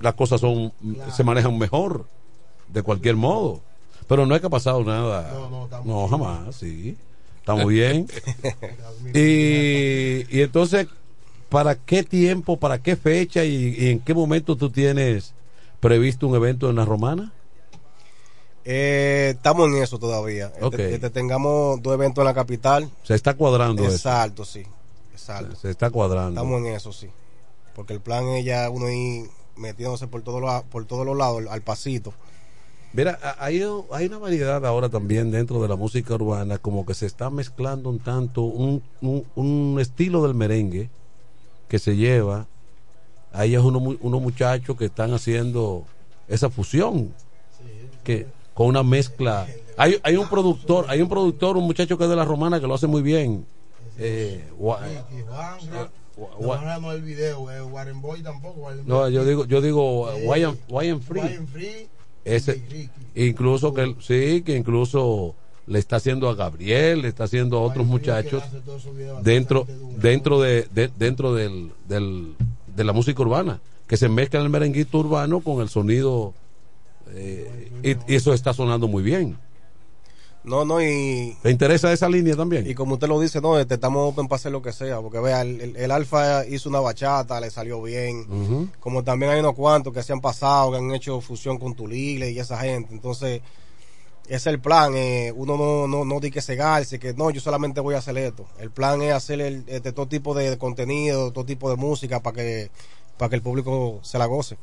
Las cosas son se manejan mejor, de cualquier modo. Pero no es que ha pasado nada. No, jamás, sí. Estamos bien. y, y entonces, ¿para qué tiempo, para qué fecha y, y en qué momento tú tienes previsto un evento en la romana? Eh, estamos en eso todavía. Este- Ok. este, tengamos dos eventos en la capital. Se está cuadrando eso. Exacto, sí. Exacto. Se está cuadrando. Estamos en eso, sí. Porque el plan es ya uno ir metiéndose por todos los, por todos los lados, al pasito. Mira, hay, hay una variedad ahora también dentro de la música urbana, como que se está mezclando un tanto un, un, un estilo del merengue que se lleva. Hay unos, mu- unos muchachos que están haciendo esa fusión, que con una mezcla. Hay, hay un productor, hay un productor, un muchacho que es de la romana que lo hace muy bien. Eh, no, no, no el video, eh, Warren Boy tampoco. Warren no, Boy. yo digo, yo digo, Eh, Why am Free. Ese, incluso que sí, que incluso le está haciendo a Gabriel, le está haciendo a otros muchachos dentro dentro de, de- dentro del, del- de la música urbana, que se mezcla el merenguito urbano con el sonido eh, y, y eso está sonando muy bien. No, no, y. ¿Te interesa esa línea también? Y como usted lo dice, no, este, estamos open para hacer lo que sea. Porque vea, el, el- el Alfa hizo una bachata, le salió bien. Como también hay unos cuantos que se han pasado, que han hecho fusión con Tulile y esa gente. Entonces, es el plan. eh, uno no, no, no di que cegarse, que no, yo solamente voy a hacer esto. El plan es hacer el, este, todo tipo de contenido, todo tipo de música para que, para que el público se la goce.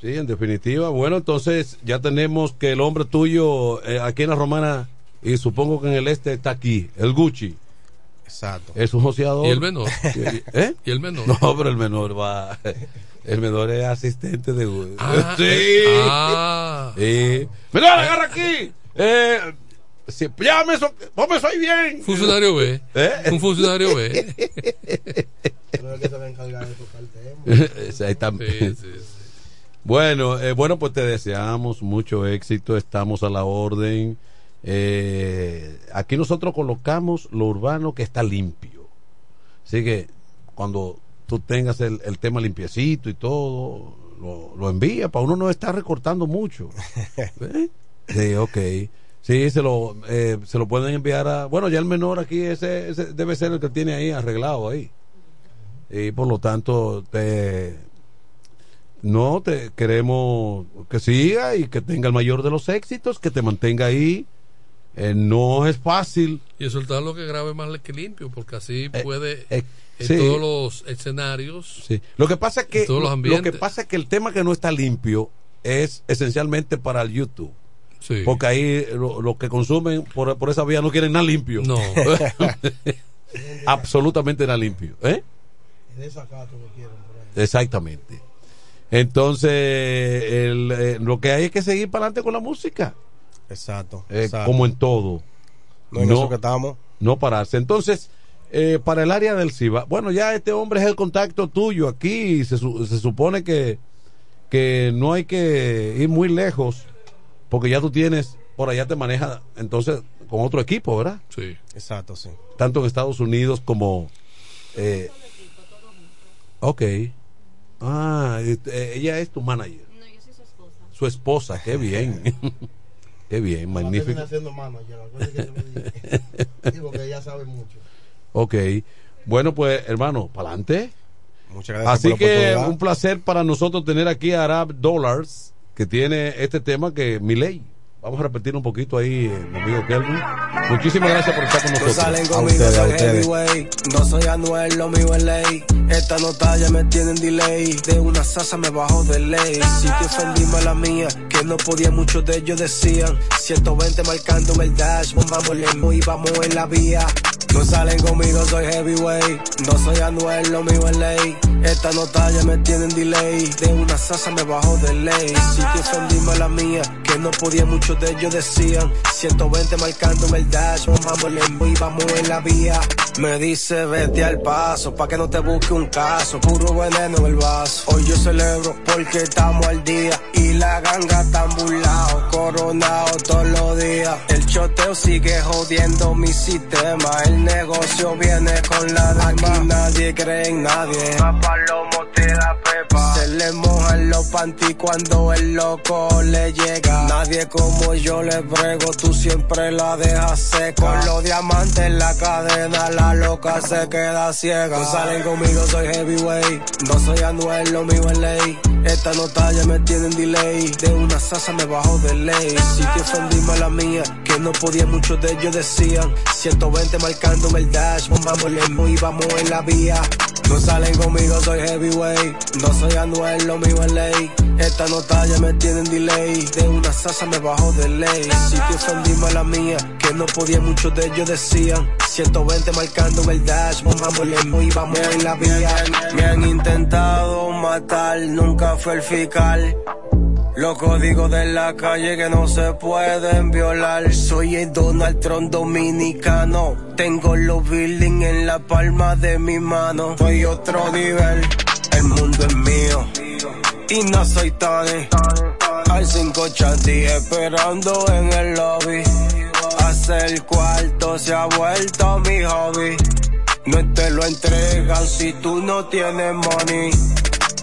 Sí, en definitiva. Bueno, entonces ya tenemos que el hombre tuyo eh, aquí en la Romana y supongo que en el este está aquí, el Gucci. Exacto. Es un joseador. ¿Y el menor? ¿Eh? ¿Y el menor? No, pero el menor va. El menor es asistente de Gucci. Ah, sí. eh, ah. Menor, agarra aquí. Eh, si, eso ahí bien. Funcionario B. ¿Eh? Un funcionario B. Creo que se va a encargar de tocar el tema. Sí, sí. Bueno, eh, bueno, pues te deseamos mucho éxito, estamos a la orden. Eh, aquí nosotros colocamos lo urbano que está limpio. Así que cuando tú tengas el, el tema limpiecito y todo, lo, lo envía para uno no estar recortando mucho. ¿Eh? Sí, ok. Sí, se lo, eh, se lo pueden enviar a... Bueno, ya el menor aquí, ese, ese debe ser el que tiene ahí arreglado ahí. Y por lo tanto, te, no, te queremos que siga y que tenga el mayor de los éxitos, que te mantenga ahí. Eh, no es fácil. Y soltar lo que grabe más que limpio, porque así Eh, puede eh, en sí. todos los escenarios. Sí. Lo que pasa es que los lo que pasa es que el tema que no está limpio es esencialmente para el YouTube. Sí. Porque ahí lo, lo que consumen por, por esa vía no quieren nada limpio. No. Absolutamente nada limpio. ¿eh? Exactamente. Entonces, el, eh, lo que hay es que seguir para adelante con la música. Exacto. Eh, exacto. como en todo. No en eso que estamos. No pararse. Entonces, eh, para el área del CIBA, bueno, ya este hombre es el contacto tuyo aquí y se, su- se supone que, que no hay que ir muy lejos porque ya tú tienes, por allá te maneja entonces con otro equipo, ¿verdad? Sí. Exacto, sí. Tanto en Estados Unidos como... Eh, ok. Ah, eh, ella es tu manager. No, yo soy su esposa. Su esposa, qué bien. qué bien, magnífico. termina siendo manager, acuérdate que te lo dije. Sí, porque ella sabe mucho. Ok. Bueno, pues, hermano, para adelante. Muchas gracias Así por que un placer para nosotros tener aquí a Arab Dollars, que tiene este tema que mi ley. Vamos a repetir un poquito ahí, eh, mi amigo Kelvin. Muchísimas gracias por estar con No nosotros. salen conmigo, soy heavyweight. No soy Anuel, lo mío es ley. Esta nota ya me tiene en delay. De una sasa me bajo de ley. Si te ofendí, la mía. Que no podía, muchos de ellos decían. 120 marcando el dash. Vamos y vamos en la vía. No salen conmigo, soy heavyweight. No soy Anuel, lo mío es ley. Esta nota ya me tiene en delay. De una sasa me bajo de ley. Si te ofendí, la mía. Que no podía, muchos de ellos decían. 120 marcando en el dash. Vamos y vamos en la vía. Me dice vete al paso, pa' que no te busque un caso. Puro veneno en el vaso. Hoy yo celebro porque estamos al día. Y la ganga está burlado, coronado todos los días. El choteo sigue jodiendo mi sistema. El negocio viene con la dama. Nadie cree en nadie. Papalomo te da pepa. Se le mojan los panty cuando el loco le llega. Nadie como yo le brego, tú siempre la dejas seca. Con los diamantes en la cadena, la loca se queda ciega. No salen conmigo, soy heavyweight. No soy Anuel, lo mío es ley. Esta nota ya me tiene en delay. De una sasa me bajo de ley. Si te ofendí, mala mía. Que no podía, muchos de ellos decían. 120 marcando el dash. Vamos y vamos en la vía. No salen conmigo, soy heavyweight. No soy Anuel, lo mío es ley. Esta nota ya me tiene en delay. De una sasa me de ley. Si te mala mía. Que no podía, muchos de ellos decían. 120 marcando el dash. Vamos y vamos en la vía. Me han intentado matar, nunca fue el fiscal. Los códigos de la calle que no se pueden violar. Soy el Donald Trump dominicano. Tengo los buildings en la palma de mi mano. Soy otro nivel, el mundo es mío. Y no soy. Hay cinco chatis esperando en el lobby. Hacer cuarto se ha vuelto mi hobby. No te lo entregan si tú no tienes money.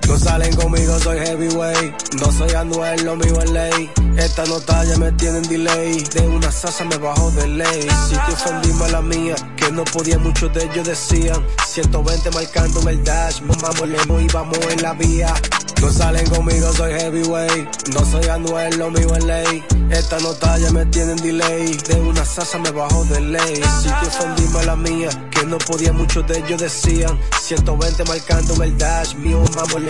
No salen conmigo, soy heavyweight. No soy Anuel, lo mío es ley. Esta nota ya me tienen delay. De una sasa me bajo de ley. Si te ofendí, la mía. Que no podía, muchos de ellos decían. 120 marcando en el dash. Vamos, y vamos en la vía. No salen conmigo, soy heavyweight. No soy Anuel, lo mío es ley. Esta nota ya me tienen delay. De una sasa me bajo de ley. Si te ofendí, la mía. Que no podía, muchos de ellos decían. 120 marcando en el dash. Mío, vamos,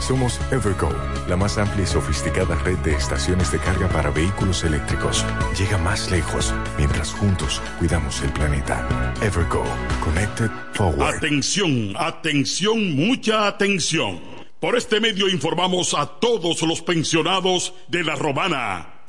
Somos Evergo, la más amplia y sofisticada red de estaciones de carga para vehículos eléctricos. Llega más lejos mientras juntos cuidamos el planeta. Evergo, Connected Forward. Atención, atención, mucha atención. Por este medio informamos a todos los pensionados de La Romana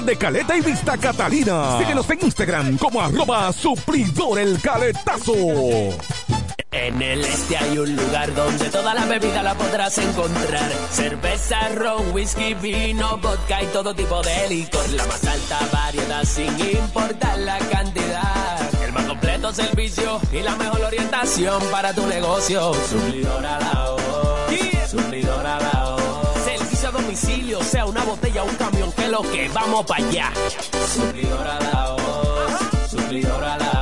de Caleta y Vista Catalina. Síguenos en Instagram como arroba suplidor el caletazo. En el este hay un lugar donde toda la bebida la podrás encontrar. Cerveza, ron, whisky, vino, vodka y todo tipo de licor. La más alta variedad sin importar la cantidad. El más completo servicio y la mejor orientación para tu negocio. Suplidor a la voz. Suplidor a la voz. Domicilio, sea una botella o un camión, que lo que vamos para allá. Suplidor a la voz. Suplidor a la voz.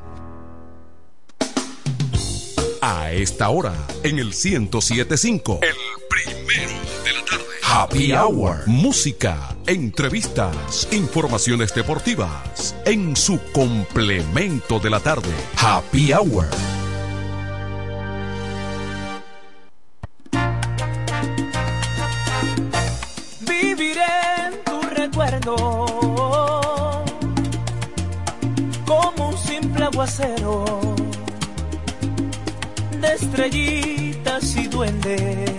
A esta hora, en el 1075, el primero de la tarde. Happy Hour. Música, entrevistas, informaciones deportivas. En su complemento de la tarde. Happy Hour. como un simple aguacero estrellitas y duendes.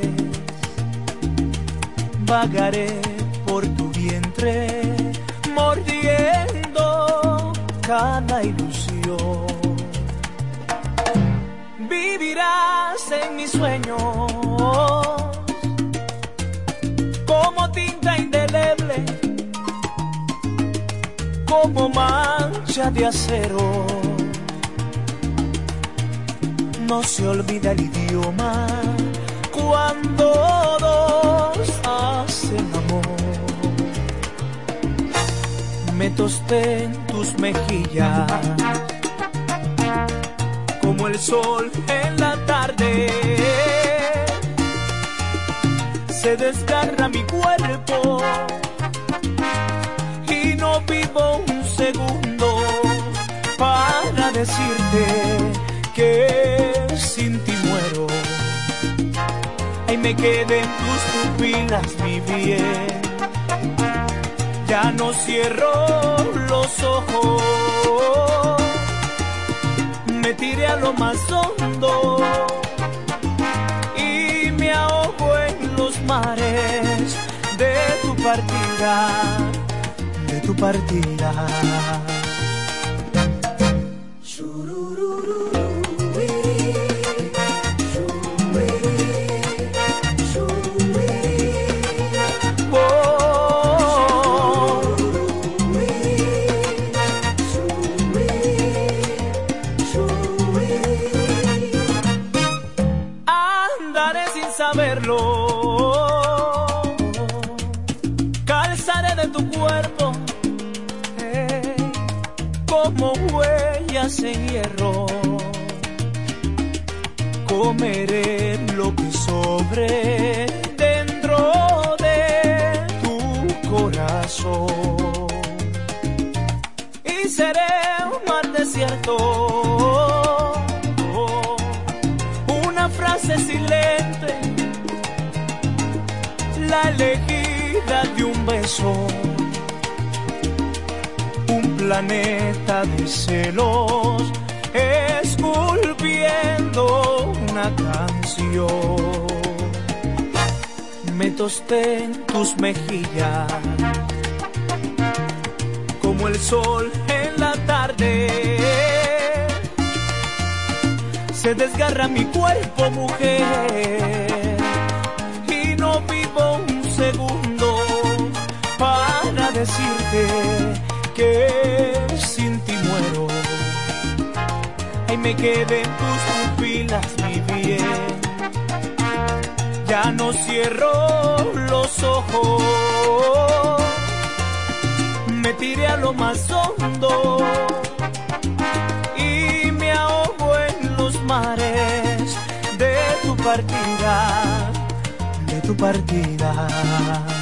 Vagaré por tu vientre, mordiendo cada ilusión. Vivirás en mis sueños como tinta indeleble como mancha de acero. No se olvida el idioma cuando dos hacen amor. Me tosté en tus mejillas como el sol en la tarde. Se desgarra mi cuerpo no vivo un segundo para decirte que Ahí me queden tus pupilas, mi bien. Ya no cierro los ojos. Me tiré a lo más hondo y me ahogo en los mares de tu partida tu partida. Un beso planeta de celos, esculpiendo una canción. Me tosté en tus mejillas, como el sol en la tarde. Se desgarra mi cuerpo, mujer, decirte que sin ti muero. Ahí me queden tus pupilas, mi bien. Ya no cierro los ojos. Me tiré a lo más hondo y me ahogo en los mares de tu partida, de tu partida.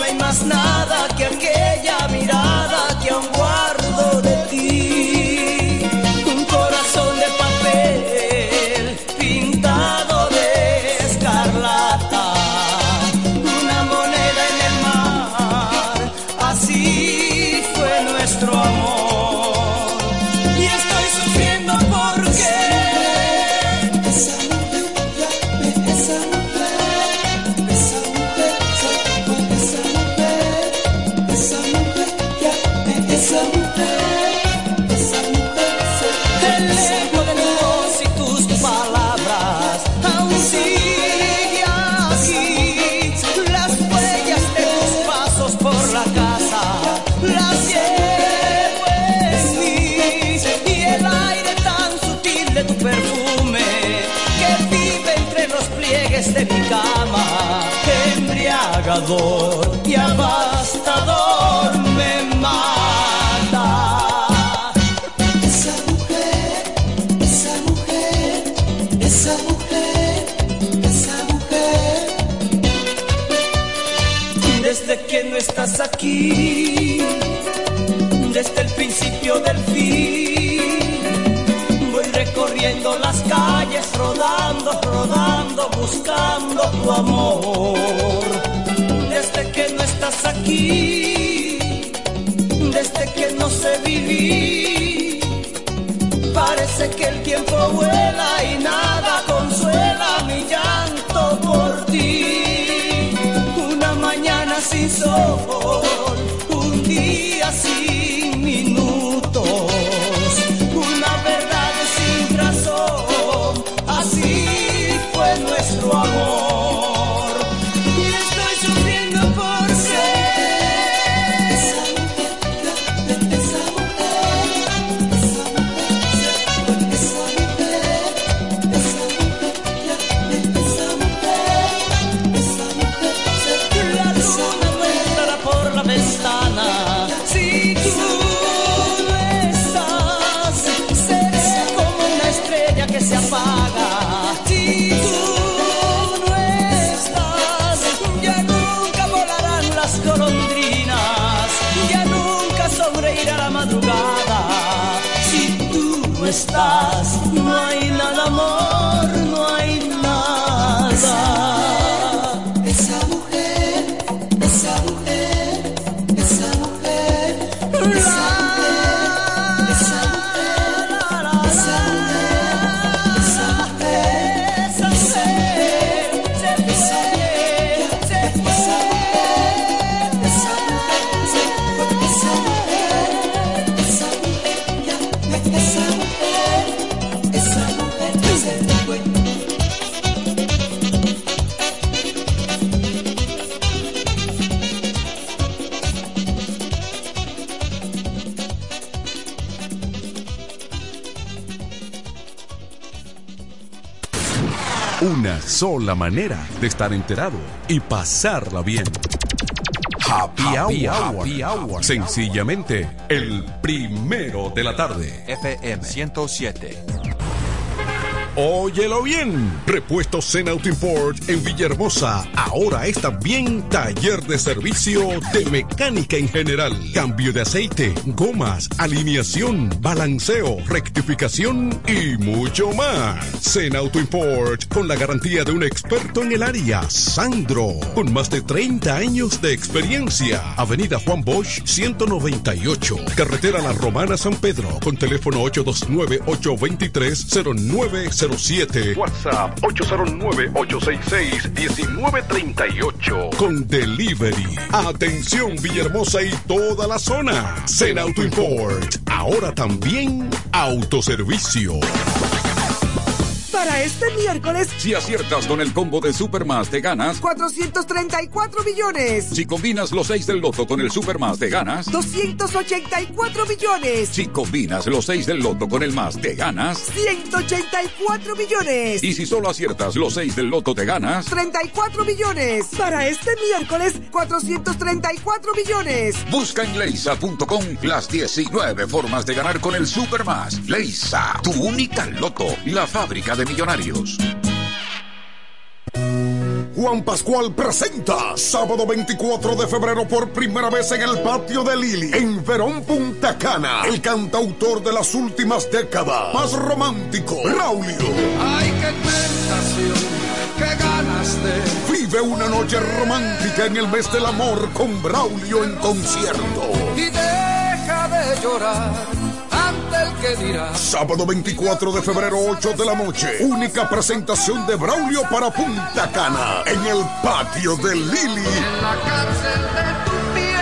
no hay más nada que aquella buscando tu amor. Desde que no estás aquí, desde que no sé vivir, parece que el tiempo vuela y nada consuela mi llanto por ti. Una mañana sin sol, un día sin minuto sola manera de estar enterado y pasarla bien. Happy, Happy hour. Sencillamente, el primero de la tarde. FM 107. Óyelo bien. Repuestos en Auto Import en Villahermosa Ahora es también taller de servicio de mecánica en general. Cambio de aceite, gomas, alineación, balanceo, rectificación y mucho más. Zen Auto Import con la garantía de un experto en el área, Sandro, con más de 30 años de experiencia. Avenida Juan Bosch 198, carretera La Romana San Pedro, con teléfono 829-823-0907. WhatsApp 809-866-1938. Con delivery. Atención Villahermosa y toda la zona. Zen Auto Import. Ahora también autoservicio. Para este miércoles, si aciertas con el combo de Supermás, te ganas 434 millones. Si combinas los 6 del loto con el Supermás, te ganas 284 millones. Si combinas los 6 del loto con el más, te ganas 184 millones. Y si solo aciertas los 6 del loto, te ganas 34 millones. Para este miércoles, 434 millones. Busca en leisa.com las 19 formas de ganar con el Supermás. Leisa, tu única loto, la fábrica de millonarios. Juan Pascual presenta sábado 24 de febrero por primera vez en el patio de Lili, en Verón Punta Cana, el cantautor de las últimas décadas, más romántico, Raulio. Ay, qué tentación, qué ganas de. Vive una noche romántica en el mes del amor con Braulio en concierto. Y deja de llorar. Sábado 24 de febrero, 8 de la noche. Única presentación de Braulio para Punta Cana. En el patio de Lili. En la cárcel de tu piel.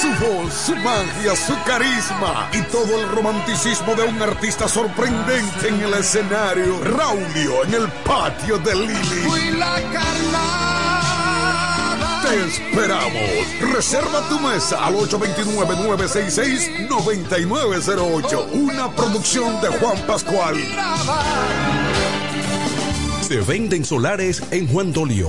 Su voz, su magia, su carisma y todo el romanticismo de un artista sorprendente en el escenario. Raulio en el patio de Lili. Esperamos. Reserva tu mesa al 829-966-9908. Una producción de Juan Pascual. Se venden solares en Juan Dolio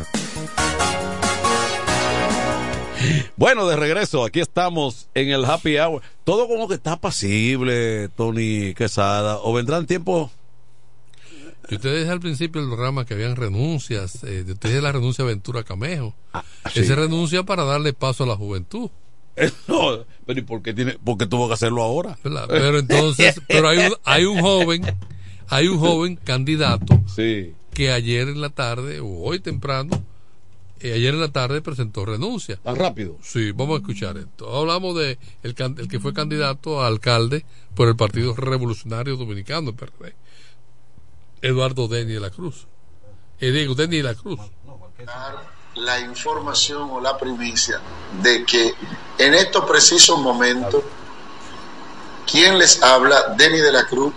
Bueno, de regreso, aquí estamos en el Happy Hour. Todo como que está pasible, Tony Quesada. ¿O vendrán tiempos? Y ustedes al principio del programa que habían renuncias, eh, ustedes la renuncia a Ventura Camejo. Ah, Ese renuncia para darle paso a la juventud. No, pero ¿y por qué, tiene, por qué tuvo que hacerlo ahora? Pero entonces, pero hay un, hay un joven, hay un joven candidato sí. que ayer en la tarde o hoy temprano ayer en la tarde presentó renuncia. ¿Tan rápido? Sí, vamos a escuchar esto. Hablamos de el, el que fue candidato a alcalde por el Partido Revolucionario Dominicano, PRD, Eduardo Denny de la Cruz. Eh, Denny de la Cruz. La información o la primicia de que en estos precisos momentos, quien les habla, Denny de la Cruz,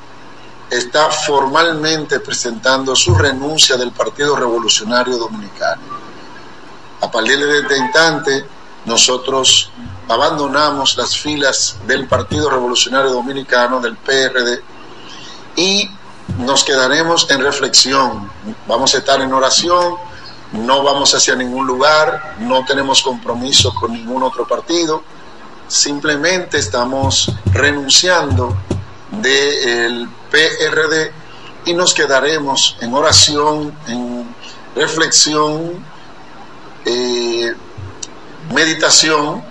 está formalmente presentando su renuncia del Partido Revolucionario Dominicano a partir de este instante, nosotros abandonamos las filas del Partido Revolucionario Dominicano, del PRD, y nos quedaremos en reflexión. Vamos a estar en oración, no vamos hacia ningún lugar, no tenemos compromiso con ningún otro partido, simplemente estamos renunciando del PRD y nos quedaremos en oración, en reflexión, eh, meditación,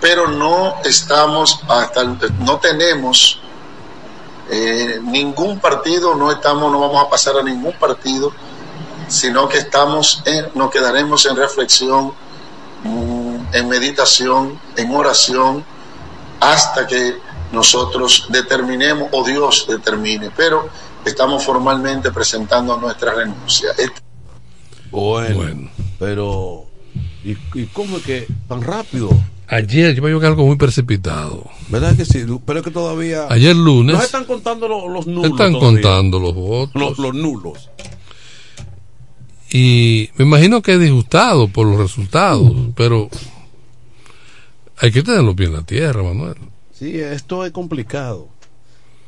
pero no estamos hasta no tenemos eh, ningún partido, no estamos, no vamos a pasar a ningún partido, sino que estamos en, nos quedaremos en reflexión, mm, en meditación, en oración, hasta que nosotros determinemos o Dios determine, pero estamos formalmente presentando nuestra renuncia. Este Bueno, pero ¿y, ¿y cómo es que tan rápido? Ayer yo me que algo muy precipitado. ¿Verdad que sí? Pero es que todavía. Ayer lunes. Nos están contando los, los nulos. Están todavía. contando los votos. Los, los nulos. Y me imagino que es disgustado por los resultados, pero hay que tenerlo bien en la tierra, Manuel. Sí, esto es complicado.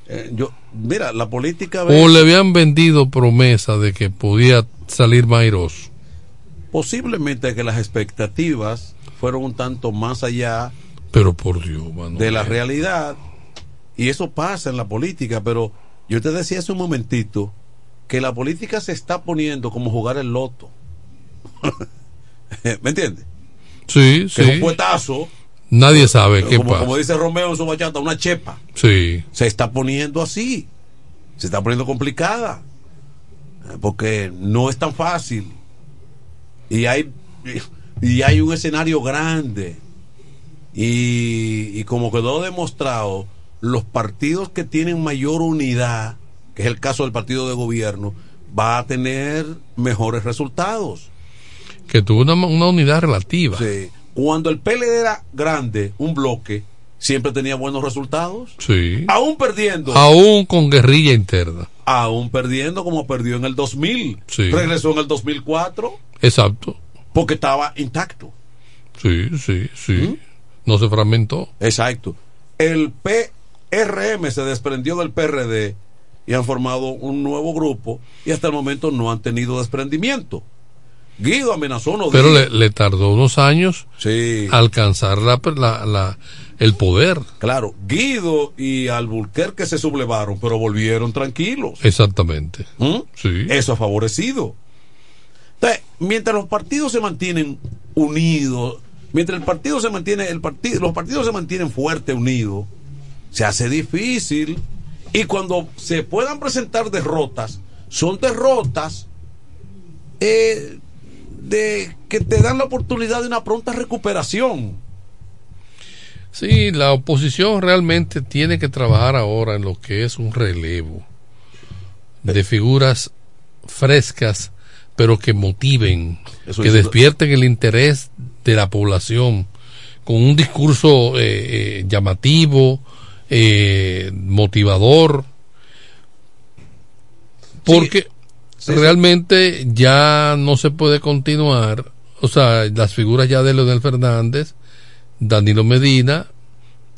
Eh, yo, mira, la política. O le habían vendido promesa de que podía salir más airoso. Posiblemente que las expectativas fueron un tanto más allá pero por Dios, de la realidad. Y eso pasa en la política, pero yo te decía hace un momentito que la política se está poniendo como jugar el loto. ¿Me entiendes? Sí, Que sí. un puetazo. Nadie sabe como, qué pasa. como dice Romeo en su bachata, una chepa. Sí. Se está poniendo así. Se está poniendo complicada. Porque no es tan fácil. Y hay, y hay un escenario grande. Y, y como quedó demostrado, los partidos que tienen mayor unidad, que es el caso del partido de gobierno, va a tener mejores resultados. Que tuvo una, una unidad relativa. Sí. Cuando el PLD era grande, un bloque, siempre tenía buenos resultados. Sí. Aún perdiendo. Aún con guerrilla interna. Aún perdiendo como perdió en el 2000. Sí. Regresó en el 2004 Exacto. porque estaba intacto. Sí, sí, sí. ¿Mm? No se fragmentó. Exacto. El PRM se desprendió del PRD y han formado un nuevo grupo y hasta el momento no han tenido desprendimiento. Guido amenazó no Pero le, le tardó unos años Sí. alcanzar la, la, la- el poder. Claro, Guido y Alburquerque se sublevaron, pero volvieron tranquilos. Exactamente. ¿Mm? Sí. Eso ha favorecido. Entonces, mientras los partidos se mantienen unidos, mientras el partido se mantiene, el partido, los partidos se mantienen fuertes, unidos, se hace difícil. Y cuando se puedan presentar derrotas, son derrotas eh, de que te dan la oportunidad de una pronta recuperación. Sí, la oposición realmente tiene que trabajar ahora en lo que es un relevo de figuras frescas, pero que motiven, Eso que es- despierten el interés de la población con un discurso eh, eh, llamativo, eh, motivador, porque Sí, sí. realmente ya no se puede continuar, o sea, las figuras ya de Leonel Fernández, Danilo Medina,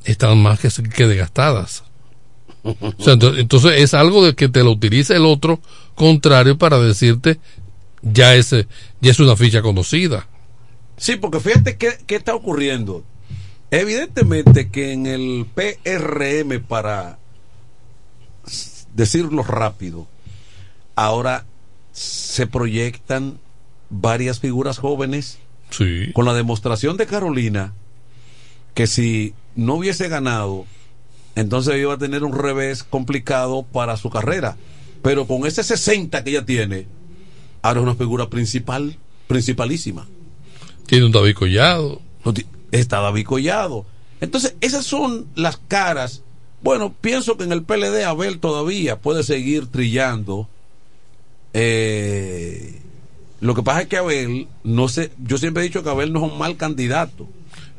están más que, que desgastadas. O sea, ento- entonces es algo de que te lo utiliza el otro contrario para decirte ya es, ya es una ficha conocida. Sí, porque fíjate qué, qué está ocurriendo. Evidentemente que en el PRM, para decirlo rápido, ahora se proyectan varias figuras jóvenes Sí. con la demostración de Carolina que si no hubiese ganado, entonces iba a tener un revés complicado para su carrera. Pero con ese 60 que ella tiene, ahora es una figura principal, principalísima. Tiene un David Collado. Está David Collado. Entonces, esas son las caras. Bueno, pienso que en el PLD Abel todavía puede seguir trillando. Eh, lo que pasa es que Abel, no sé, yo siempre he dicho que Abel no es un mal candidato.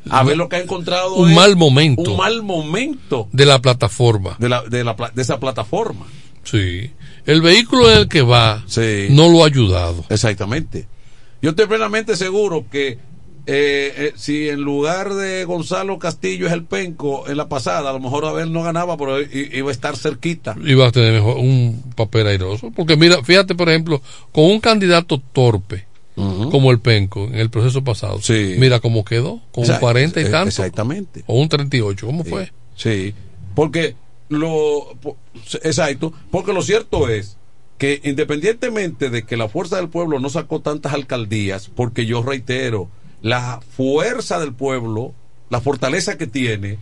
Abel lo que ha encontrado Un mal momento. Un mal momento De la plataforma. de, la, de, la de esa plataforma. Sí. El vehículo en el que va Sí. no lo ha ayudado. Exactamente. Yo estoy plenamente seguro que eh, eh, si en lugar de Gonzalo Castillo es el penco en la pasada, a lo mejor Abel no ganaba, pero iba a estar cerquita. Iba a tener mejor un papel airoso. Porque mira, fíjate, por ejemplo, con un candidato torpe, como el penco en el proceso pasado. Sí. Mira cómo quedó, con un Exacto, 40 y eh, tanto. Exactamente. O un 38, ¿cómo fue? Sí, porque lo exacto, porque lo cierto es que independientemente de que la fuerza del pueblo no sacó tantas alcaldías, porque yo reitero, la fuerza del pueblo, la fortaleza que tiene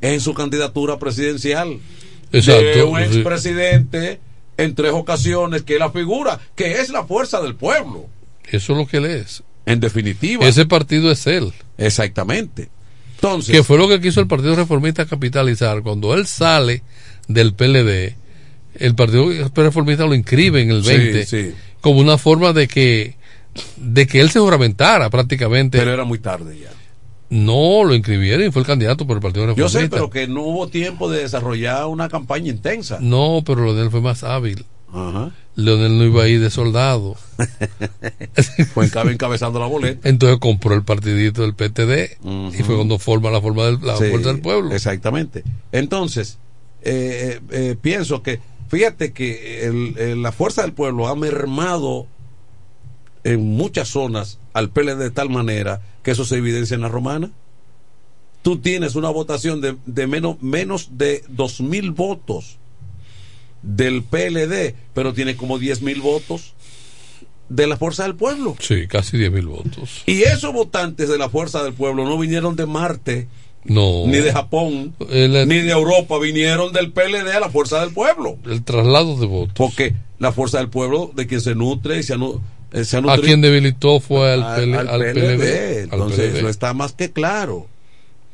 es en su candidatura presidencial. Exacto, De un sí. expresidente en tres ocasiones que es la figura, que es la fuerza del pueblo. Eso es lo que él es. En definitiva. Ese partido es él. Exactamente. Entonces, que fue lo que quiso el Partido Reformista capitalizar. Cuando él sale del PLD, el Partido Reformista lo inscribe en el Sí, 20 sí. como una forma de que de que él se juramentara prácticamente. pero era muy tarde ya. No, lo inscribieron y fue el candidato por el Partido Yo Reformista. sé, pero que no hubo tiempo de desarrollar una campaña intensa. No, pero Leonel fue más hábil. Ajá. Leonel no iba a ir de soldado. Fue encabe- encabezando la boleta. Entonces compró el partidito del PTD y fue cuando forma la forma del, la Sí, fuerza del pueblo. Exactamente. Entonces, eh, eh, eh, pienso que, fíjate que el- el- la fuerza del pueblo ha mermado en muchas zonas al PLD de tal manera que eso se evidencia en la romana. Tú tienes una votación de, de menos, menos de dos mil votos del PLD, pero tiene como diez mil votos de la fuerza del pueblo. Sí, casi 10 mil votos. Y esos votantes de la fuerza del pueblo no vinieron de Marte, No. ni de Japón, El- ni de Europa, vinieron del PLD a la fuerza del pueblo. El traslado de votos. Porque la fuerza del pueblo, de quien se nutre y se, anu- eh, se A quien debilitó fue al, al- PL al al PLD. Entonces, PLD. eso está más que claro.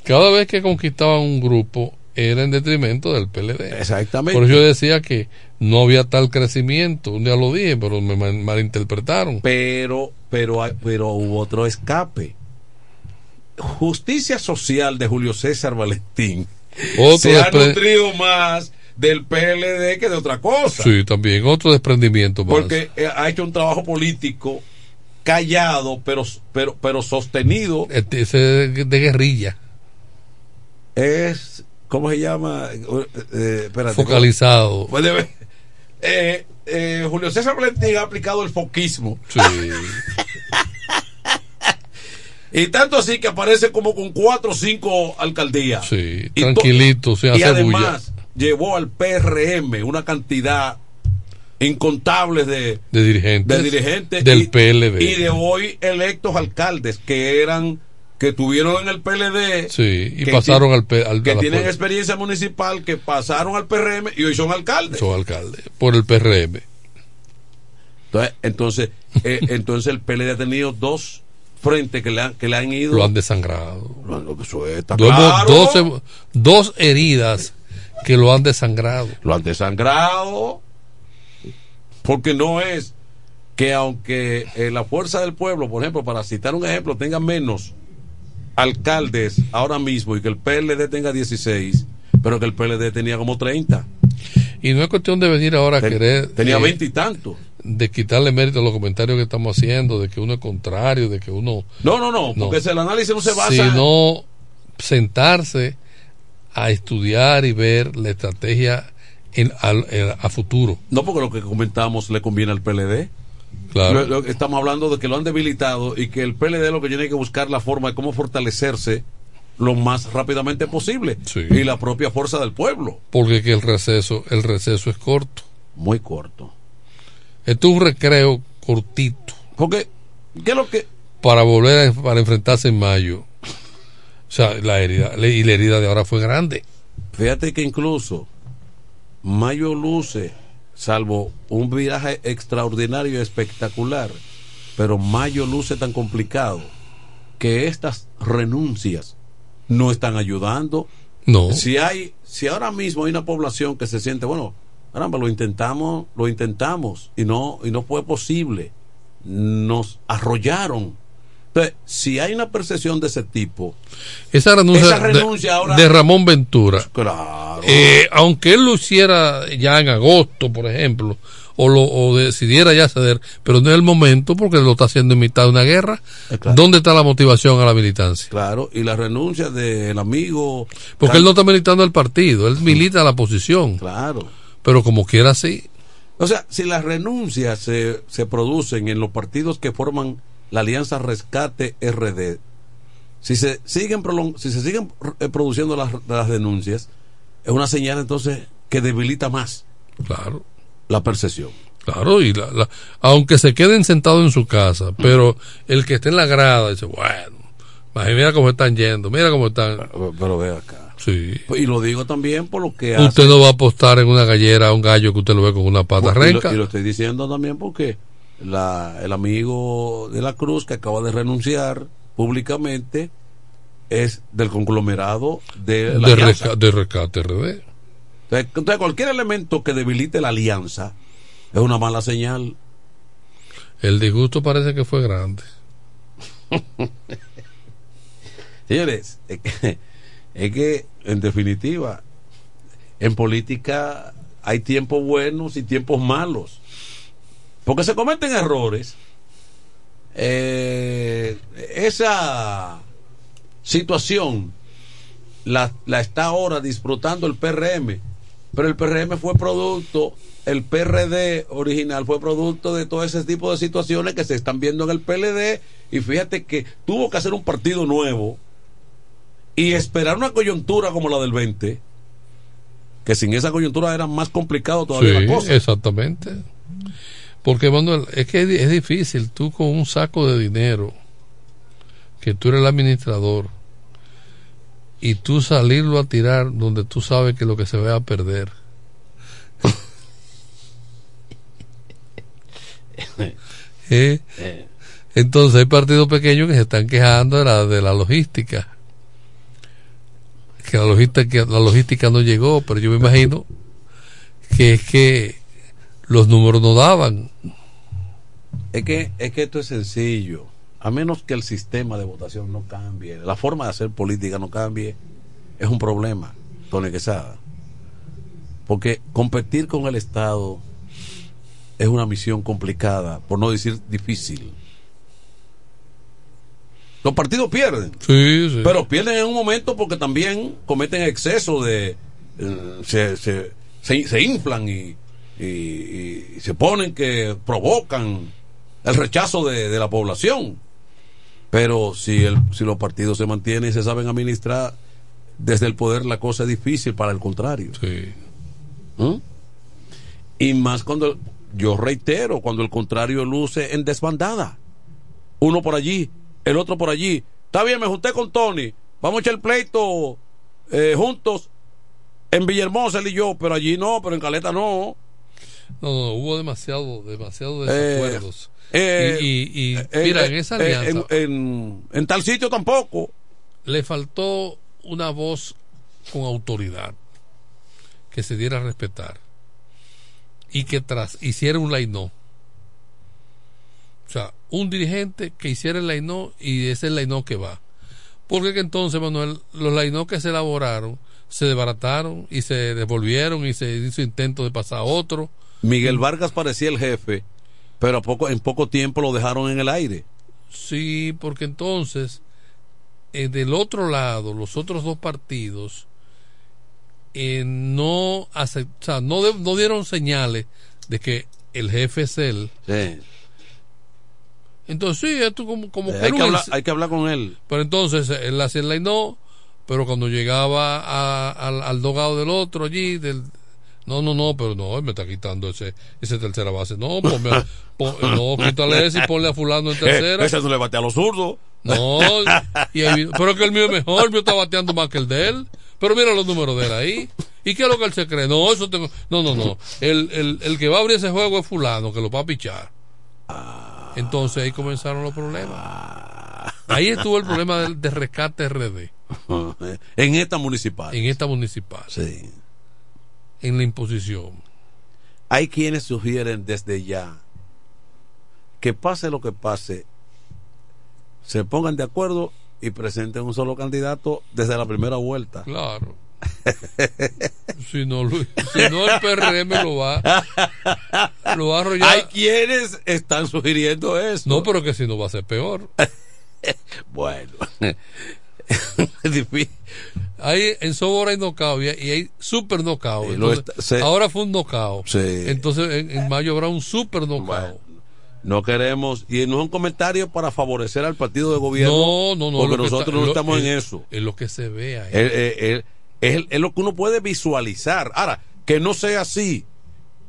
Cada vez que conquistaban un grupo era en detrimento del PLD. Exactamente. Por eso yo decía que no había tal crecimiento. Un día lo dije, pero me mal- malinterpretaron. Pero, pero, pero hubo otro escape. Justicia social de Julio César Valentín Otro se ha nutrido más del PLD que de otra cosa. Sí, también otro desprendimiento más. porque eh, ha hecho un trabajo político callado pero pero pero sostenido Este- ese de guerrilla, es cómo se llama Eh, eh, espérate, focalizado. ver. Eh, eh, Julio César Valentín ha aplicado el foquismo Sí. y tanto así que aparece como con cuatro o cinco alcaldías Sí, Y tranquilito, y bulla. además llevó al PRM una cantidad incontable de, De dirigentes. de dirigentes Del y, PLD. y de hoy electos alcaldes que eran que tuvieron en el PLD Sí, y que pasaron al, al que tienen experiencia municipal que pasaron al PRM y hoy son alcaldes Son alcalde, por el PRM. entonces entonces, eh, entonces el PLD ha tenido dos frentes que le han, que le han ido Lo han desangrado. Lo- lo- eso está Dos- claro. dos, dos heridas que lo han desangrado. lo han desangrado porque no es que aunque eh, la fuerza del pueblo, por ejemplo, para citar un ejemplo, tenga menos alcaldes ahora mismo y que el PLD tenga 16, pero que el PLD tenía como 30. Y no es cuestión de venir ahora a querer. tenía eh, 20 y tanto. De quitarle mérito a los comentarios que estamos haciendo, de que uno es contrario, de que uno. No, no, no, porque si el análisis no se basa Sino sentarse a estudiar y ver la estrategia en, en- a futuro. No, porque lo que comentamos le conviene al PLD. Claro. Lo- lo- estamos hablando de que lo han debilitado y que el PLD lo que tiene que buscar la forma de cómo fortalecerse lo más rápidamente posible. Y la propia fuerza del pueblo. Porque que el receso, el receso es corto. Muy corto. Esto es un recreo cortito. Porque, ¿qué es lo que para volver a, para enfrentarse en mayo? O sea, la herida, y la herida de ahora fue grande. Fíjate que incluso Mayo luce, salvo un viraje extraordinario y espectacular, pero Mayo luce tan complicado que estas renuncias no están ayudando. No. Si hay, si ahora mismo hay una población que se siente, bueno, caramba, lo intentamos, lo intentamos y no, y no fue posible. Nos arrollaron. Entonces, si hay una percepción de ese tipo, Esa renuncia, Esa de- renuncia ahora- de, Ramón Ventura, claro. eh, aunque él lo hiciera ya en agosto, por ejemplo, o lo o decidiera ya ceder, pero no es el momento porque lo está haciendo en mitad de una guerra. ¿Dónde está la motivación a la militancia? Claro, y la renuncia del amigo. Porque él no está militando al partido, él milita a la posición. Claro. Pero como quiera, sí. O sea, si las renuncias se, se producen en los partidos que forman la alianza Rescate RD, si se siguen, si se siguen eh, produciendo las, las denuncias, es una señal entonces que debilita más claro. la percepción. Claro, y la, aunque se queden sentados en su casa, pero el que esté en la grada dice, bueno, mira cómo están yendo, mira cómo están. Pero, ve acá. Sí. Y lo digo también por lo que Usted no va a apostar en una gallera a un gallo que usted lo ve con una pata renca. Y lo, estoy diciendo también porque la, el amigo de la Cruz que acaba de renunciar públicamente es del conglomerado de la de, reca, de Rescate RD. Entonces, cualquier elemento que debilite la alianza es una mala señal. El disgusto parece que fue grande. Señores, es que, es que, en definitiva, en política hay tiempos buenos y tiempos malos. Porque se cometen errores. Eh, esa situación la, la está ahora disfrutando el PRM, pero el PRM fue producto el PRD original fue producto de todo ese tipo de situaciones que se están viendo en el PLD y fíjate que tuvo que hacer un partido nuevo y esperar una coyuntura como la del 20 que sin esa coyuntura era más complicado todavía la cosa. Exactamente. Porque Manuel, es que es difícil tú con un saco de dinero que tú eres el administrador y tú salirlo a tirar donde tú sabes que lo que se va a perder. ¿Eh? Entonces hay partidos pequeños que se están quejando de la, de la logística. Que la logística, la logística no llegó, pero yo me imagino que es que los números no daban. Es que, es que esto es sencillo. A menos que el sistema de votación no cambie, la forma de hacer política no cambie, es un problema, Tony Quesada. Porque competir con el Estado es una misión complicada, por no decir difícil. Los partidos pierden, pero pierden en un momento porque también cometen exceso de... Eh, se, se, se, inflan y, y, se ponen que provocan el rechazo de, de, la población. Pero si, el, si los partidos se mantienen y se saben administrar desde el poder, la cosa es difícil para el contrario. ¿Mm? Y más cuando yo reitero, cuando el contrario luce en desbandada. Uno por allí, el otro por allí. Está bien, me junté con Tony. Vamos a echar el pleito eh, juntos en Villahermosa, él y yo, pero allí no, pero en Caleta no. No, no, hubo demasiado, demasiado eh, desacuerdos. Eh, y, mira, en esa alianza. En, en, tal sitio tampoco. Le faltó una voz con autoridad que se diera a respetar y que tras hiciera un lainó. O sea, un dirigente que hiciera el lainó y ese es el lainó que va. Porque que entonces, Manuel, los lainó que se elaboraron se desbarataron y se devolvieron y se hizo intento de pasar a otro. Miguel Vargas parecía el jefe, pero poco, en poco tiempo lo dejaron en el aire. Sí, porque entonces, eh, del otro lado, los otros dos partidos eh, no, no, no dieron señales de que el jefe es él. Entonces, sí, esto como, como eh, hay, que hablar, hay, que hablar, con él. Pero entonces, él hacía el no, pero cuando llegaba a, al, dogado del otro allí, del, no, no, no, pero no, él me está quitando ese, ese tercera base. No, ponme, no, quítale ese y ponle a fulano en eh, tercera. ese no le bate a los zurdos. No, pero que el mío es mejor, el mío está bateando más que el de él. Pero mira los números de él ahí. ¿Y qué es lo que él se cree? No, eso tengo. No, no, no. El, el, el que va a abrir ese juego es Fulano, que lo va a pichar. Entonces ahí comenzaron los problemas. Ahí estuvo el problema de, de rescate RD. En esta municipal. En esta municipal. Sí. En la imposición. Hay quienes sugieren desde ya que pase lo que pase, se pongan de acuerdo y presenten un solo candidato desde la primera vuelta. Claro. si, no, si no, el PRM lo va, lo va a arrollar. Hay quienes están sugiriendo eso. No, pero que si no va a ser peor. bueno. hay en Sobora hay knockout y hay super knockout. ahora fue un knockout. Entonces en, mayo habrá un super knockout. No queremos, y no es un comentario para favorecer al partido de gobierno. No, no, no. Porque nosotros está- no estamos en es- eso. Es lo que se ve ahí. Es, es- es- es- es lo que uno puede visualizar. Ahora, que no sea así,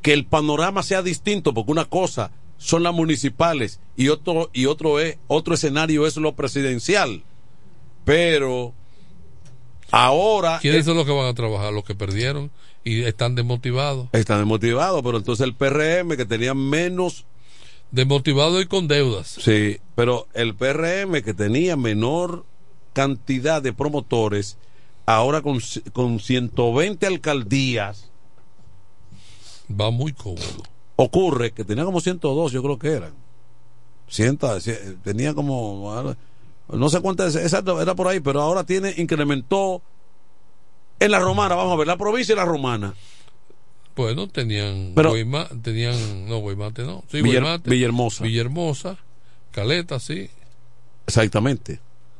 que el panorama sea distinto, porque una cosa son las municipales y otro, y otro, es, otro escenario es lo presidencial. Pero ahora ¿Quiénes son los que van a trabajar? Los que perdieron y están desmotivados. están desmotivados, pero entonces el PRM que tenía menos Desmotivados y con deudas. Sí, pero el PRM que tenía menor cantidad de promotores, ahora con, con 120 alcaldías, Va muy cómodo. ocurre que tenía como 102, yo creo que eran. C- tenía como, no sé cuántas, exacto, era por ahí, pero ahora tiene, incrementó en la romana, vamos a ver, la provincia y la romana. Bueno, tenían Pero- Guayma- tenían no Guaymate no, sí Villar- Guaymate, Villahermosa. Villahermosa, Caleta, sí, Exactamente.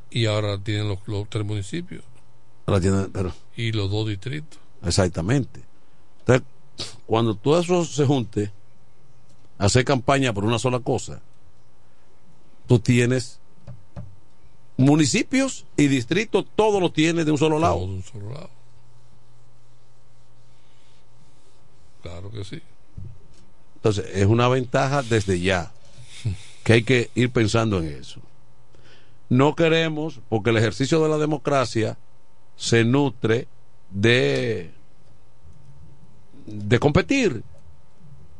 y ahora tienen los, los tres municipios Ahora tiene, pero, y los dos distritos. Exactamente. Entonces, cuando todo eso se junte, hacer campaña por una sola cosa, tú tienes municipios y distritos, todo lo tienes de un solo lado. Todo de un solo lado. Claro que sí. Entonces, es una ventaja desde ya, que hay que ir pensando en eso. No queremos, porque el ejercicio de la democracia se nutre de, de competir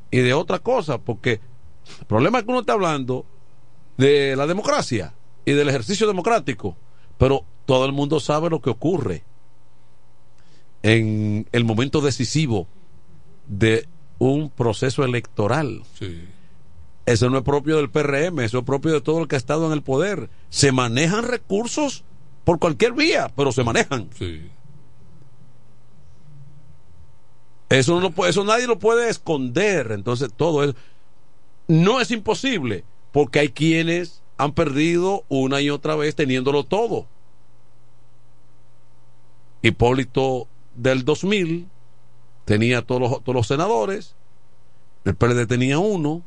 y de otra cosa, porque el problema es que uno está hablando de la democracia y del ejercicio democrático, pero todo el mundo sabe lo que ocurre en el momento decisivo de un proceso electoral. Sí. Eso no es propio del PRM, eso es propio de todo el que ha estado en el poder. Se manejan recursos por cualquier vía, pero se manejan. Sí. Eso, no eso nadie lo puede esconder. Entonces, todo eso no es imposible, porque hay quienes han perdido una y otra vez teniéndolo todo. Hipólito del 2000 tenía todos los, todos los senadores, el PLD tenía uno,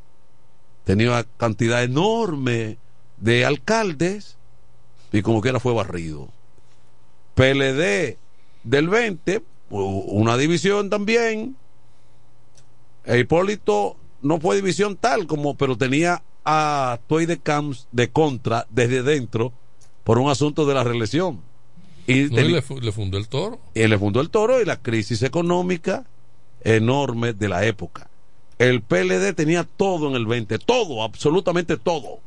tenía una cantidad enorme de alcaldes y como quiera fue barrido. PLD del 20, u- una división también. E Hipólito no fue división tal como, pero tenía a Toy de Camps de contra desde dentro por un asunto de la reelección. Y, No, y teni- le, fu- le fundó el toro. y le fundó el toro y la crisis económica enorme de la época. El PLD tenía todo en el 20, todo, absolutamente todo.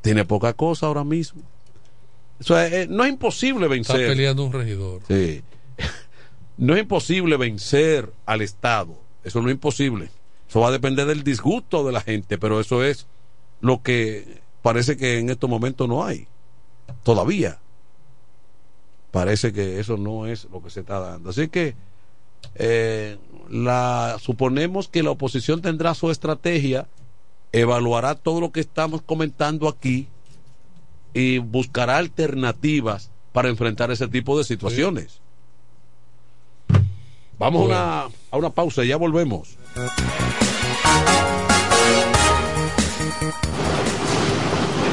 Tiene poca cosa ahora mismo. Eh, no es imposible Está vencer. peleando un regidor. Sí. No es imposible vencer al Estado. Eso no es imposible. Eso va a depender del disgusto de la gente, pero eso es lo que parece que en estos momentos no hay. Todavía. Parece que eso no es lo que se está dando. Así que eh, la, suponemos que la oposición tendrá su estrategia, evaluará todo lo que estamos comentando aquí y buscará alternativas para enfrentar ese tipo de situaciones. Vamos a, una, a una pausa y ya volvemos.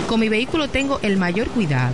Con mi vehículo tengo el mayor cuidado.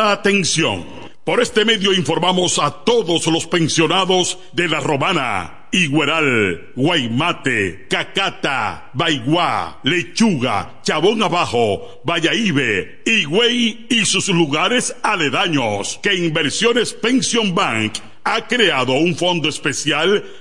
atención. Por este medio informamos a todos los pensionados de La Romana, Igueral, Guaymate, Cacata, Baigua, Lechuga, Chabón Abajo, Vallaíbe, Higüey y sus lugares aledaños que Inversiones Pension Bank ha creado un fondo especial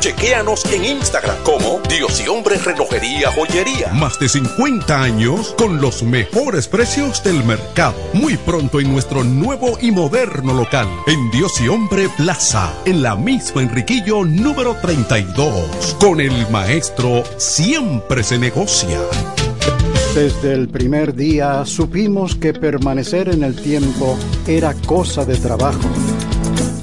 Chequéanos en Instagram como Dios y Hombre Relojería Joyería. Más de 50 años con los mejores precios del mercado. Muy pronto en nuestro nuevo y moderno local. En Dios y Hombre Plaza. En la misma Enriquillo número 32. Con el maestro siempre se negocia. Desde el primer día supimos que permanecer en el tiempo era cosa de trabajo.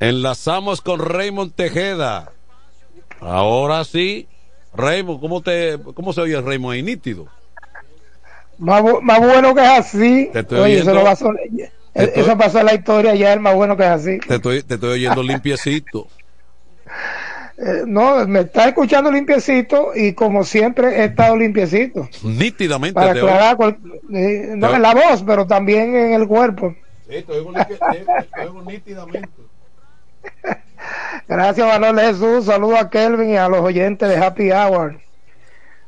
Enlazamos con Raymond Tejeda. Ahora sí. Raymond, ¿cómo, te, cómo se oye Raymond ahí nítido? Más, más bueno que es así. Oye, eso, lo pasó, eso pasó en la historia ya, es más bueno que es así. Te estoy, te estoy oyendo limpiecito. Eh, no, me está escuchando limpiecito y como siempre he estado limpiecito. Nítidamente. Para aclarar, eh, no en la voz, pero también en el cuerpo. Sí, estoy, nítidamente. Gracias, Manuel Jesús. Saludos a Kelvin y a los oyentes de Happy Hour.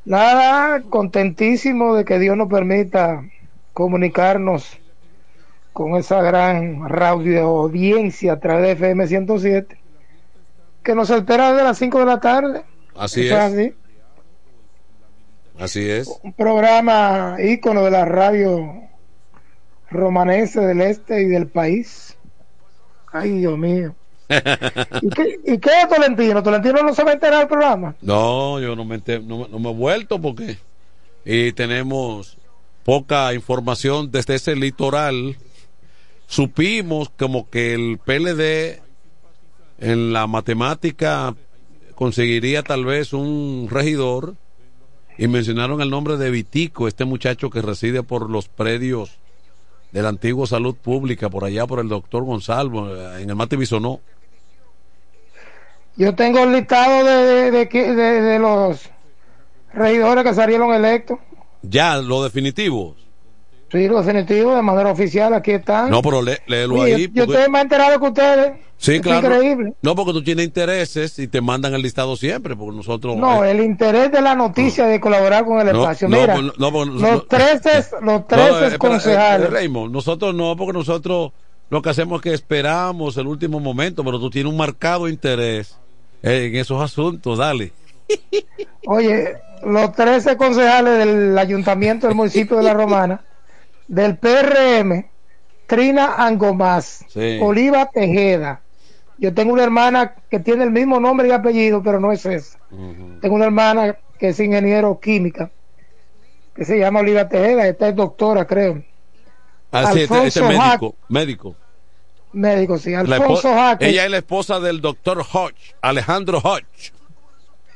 Nada, contentísimo de que Dios nos permita comunicarnos con esa gran radio audiencia a través de FM 107 que nos espera desde las 5 de la tarde. Así es. Así. así es. Un programa ícono de la radio romanense del este y del país. Ay, Dios mío. ¿Y, qué, ¿Y qué es Tolentino? ¿Tolentino no se va a enterar del programa? No, yo no me, no, no me he vuelto porque y tenemos poca información desde ese litoral. Supimos como que el PLD en la matemática conseguiría tal vez un regidor y mencionaron el nombre de Vitico, este muchacho que reside por los predios de la antigua salud pública, por allá por el doctor Gonzalo, en el Mate Bisonó. Yo tengo el listado de, de, de, los regidores que salieron electos. Ya, lo definitivo. Sí, lo definitivo, de manera oficial, aquí están. No, pero léelo ahí. Yo, estoy más enterado que ustedes. Sí, claro. Increíble. No, porque tú tienes intereses y te mandan el listado siempre, porque nosotros. No, el interés de la noticia de colaborar con el espacio. Mira, los 13, los 13 concejales. Raymond, nosotros no, porque nosotros lo que hacemos es que esperamos el último momento, pero tú tienes un marcado interés en esos asuntos, dale. Oye, los 13 concejales del ayuntamiento del municipio de La Romana, del PRM, Trina Angomás, Oliva Tejeda, yo tengo una hermana que tiene el mismo nombre y apellido, pero no es esa. Tengo una hermana que es ingeniero química, que se llama Olivia Tejeda, esta es doctora, creo. Ah, este, este médico, médico. Médico, sí. Alfonso Ella es la esposa del doctor Hodge, Alejandro Hodge.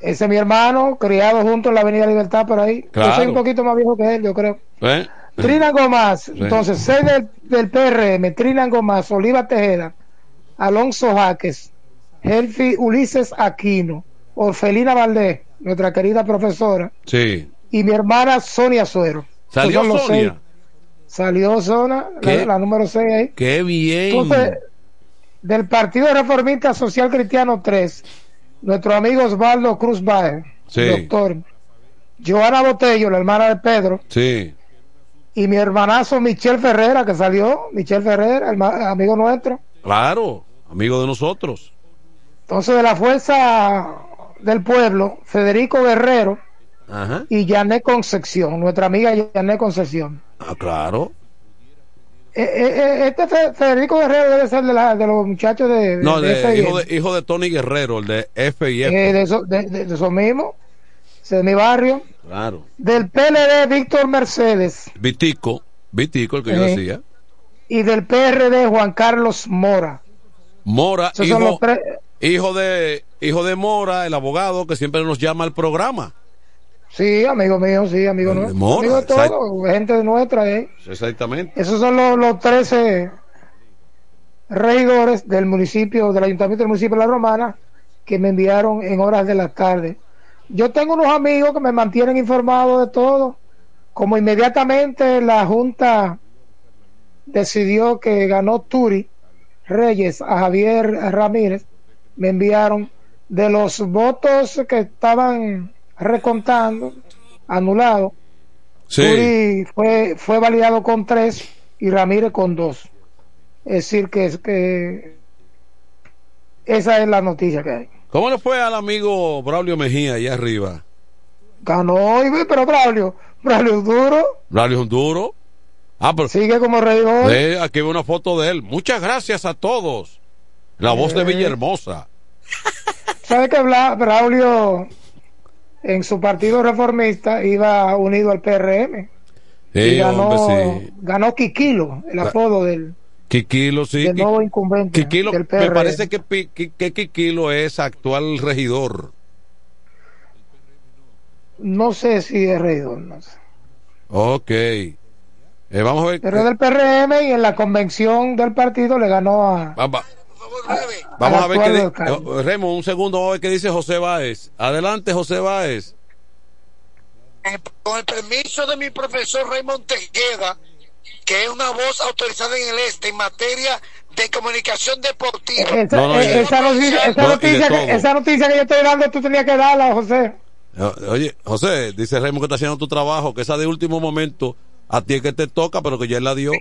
Ese es mi hermano, criado junto en la Avenida Libertad por ahí. Yo soy un poquito más viejo que él, yo creo. ¿Eh? Trina Gomás, entonces, sé del, del PRM, Trina Gomás, Oliva Tejeda, Alonso Jaques, Helfi Ulises Aquino, Orfelina Valdés, nuestra querida profesora, sí. y mi hermana Sonia Suero. ¿Salió Sonia? Salió Sonia, la, número 6 ahí. ¡Qué bien! Entonces, del Partido Reformista Social Cristiano 3, nuestro amigo Osvaldo Cruz Baez, doctor, Joana Botello, la hermana de Pedro, sí. Y mi hermanazo Michel Ferrera, que salió, Michel Ferrera, el amigo nuestro. Claro amigo de nosotros. Entonces, de la Fuerza del Pueblo, Federico Guerrero y Janet Concepción, nuestra amiga Janet Concepción. Ah, claro. Eh, eh, eh, este Federico Guerrero debe ser de, la, de los muchachos de, no, hijo, de, hijo de Tony Guerrero, el de F y F. de, eso, de, esos mismos, de mi barrio. Claro. Del PLD, Víctor Mercedes. Vitico, Vitico, el que yo decía. Y del PRD, Juan Carlos Mora. Mora, hijo, hijo, de, hijo de Mora, el abogado que siempre nos llama al programa. Sí, amigo mío, sí, amigo nuestro. Mora, todo, gente de nuestra. ¿eh? Exactamente. Esos son los, los 13 regidores del municipio, del ayuntamiento del municipio de La Romana, que me enviaron en horas de la tarde. Yo tengo unos amigos que me mantienen informado de todo. Como inmediatamente la Junta decidió que ganó Turi, Reyes a Javier Ramírez, me enviaron de los votos que estaban recontando, anulado. Sí. fue, fue validado con tres y Ramírez con dos. Es decir, que, es que esa es la noticia que hay. ¿Cómo le fue al amigo Braulio Mejía allá arriba? Ganó, pero Braulio, Braulio es duro. Braulio es duro. Ah, pero, Sigue como rey aquí veo una foto de él. Muchas gracias a todos. La voz de Villahermosa. ¿Sabe que Braulio en su partido reformista iba unido al PRM? y ganó, ganó Kikilo, el apodo del, Quiquilo, sí. El nuevo incumbente. Quiquilo, me parece que, que, Quiquilo es actual regidor. No sé si es regidor, no sé. Ok. Eh, vamos a ver. Pero del PRM y en la convención del partido le ganó a. vamos a ver qué dice. Eh, Remo, un segundo, vamos a ver qué dice José Báez. Adelante, José Báez. Con el permiso de mi profesor Raymond Tejeda, que es una voz autorizada en el este en materia de comunicación deportiva. Esa, noticia, que, yo estoy dando, tú tenías que darla, José. Oye, José, dice Remo que está haciendo tu trabajo, que esa de último momento a ti es que te toca, pero que ya él la dio.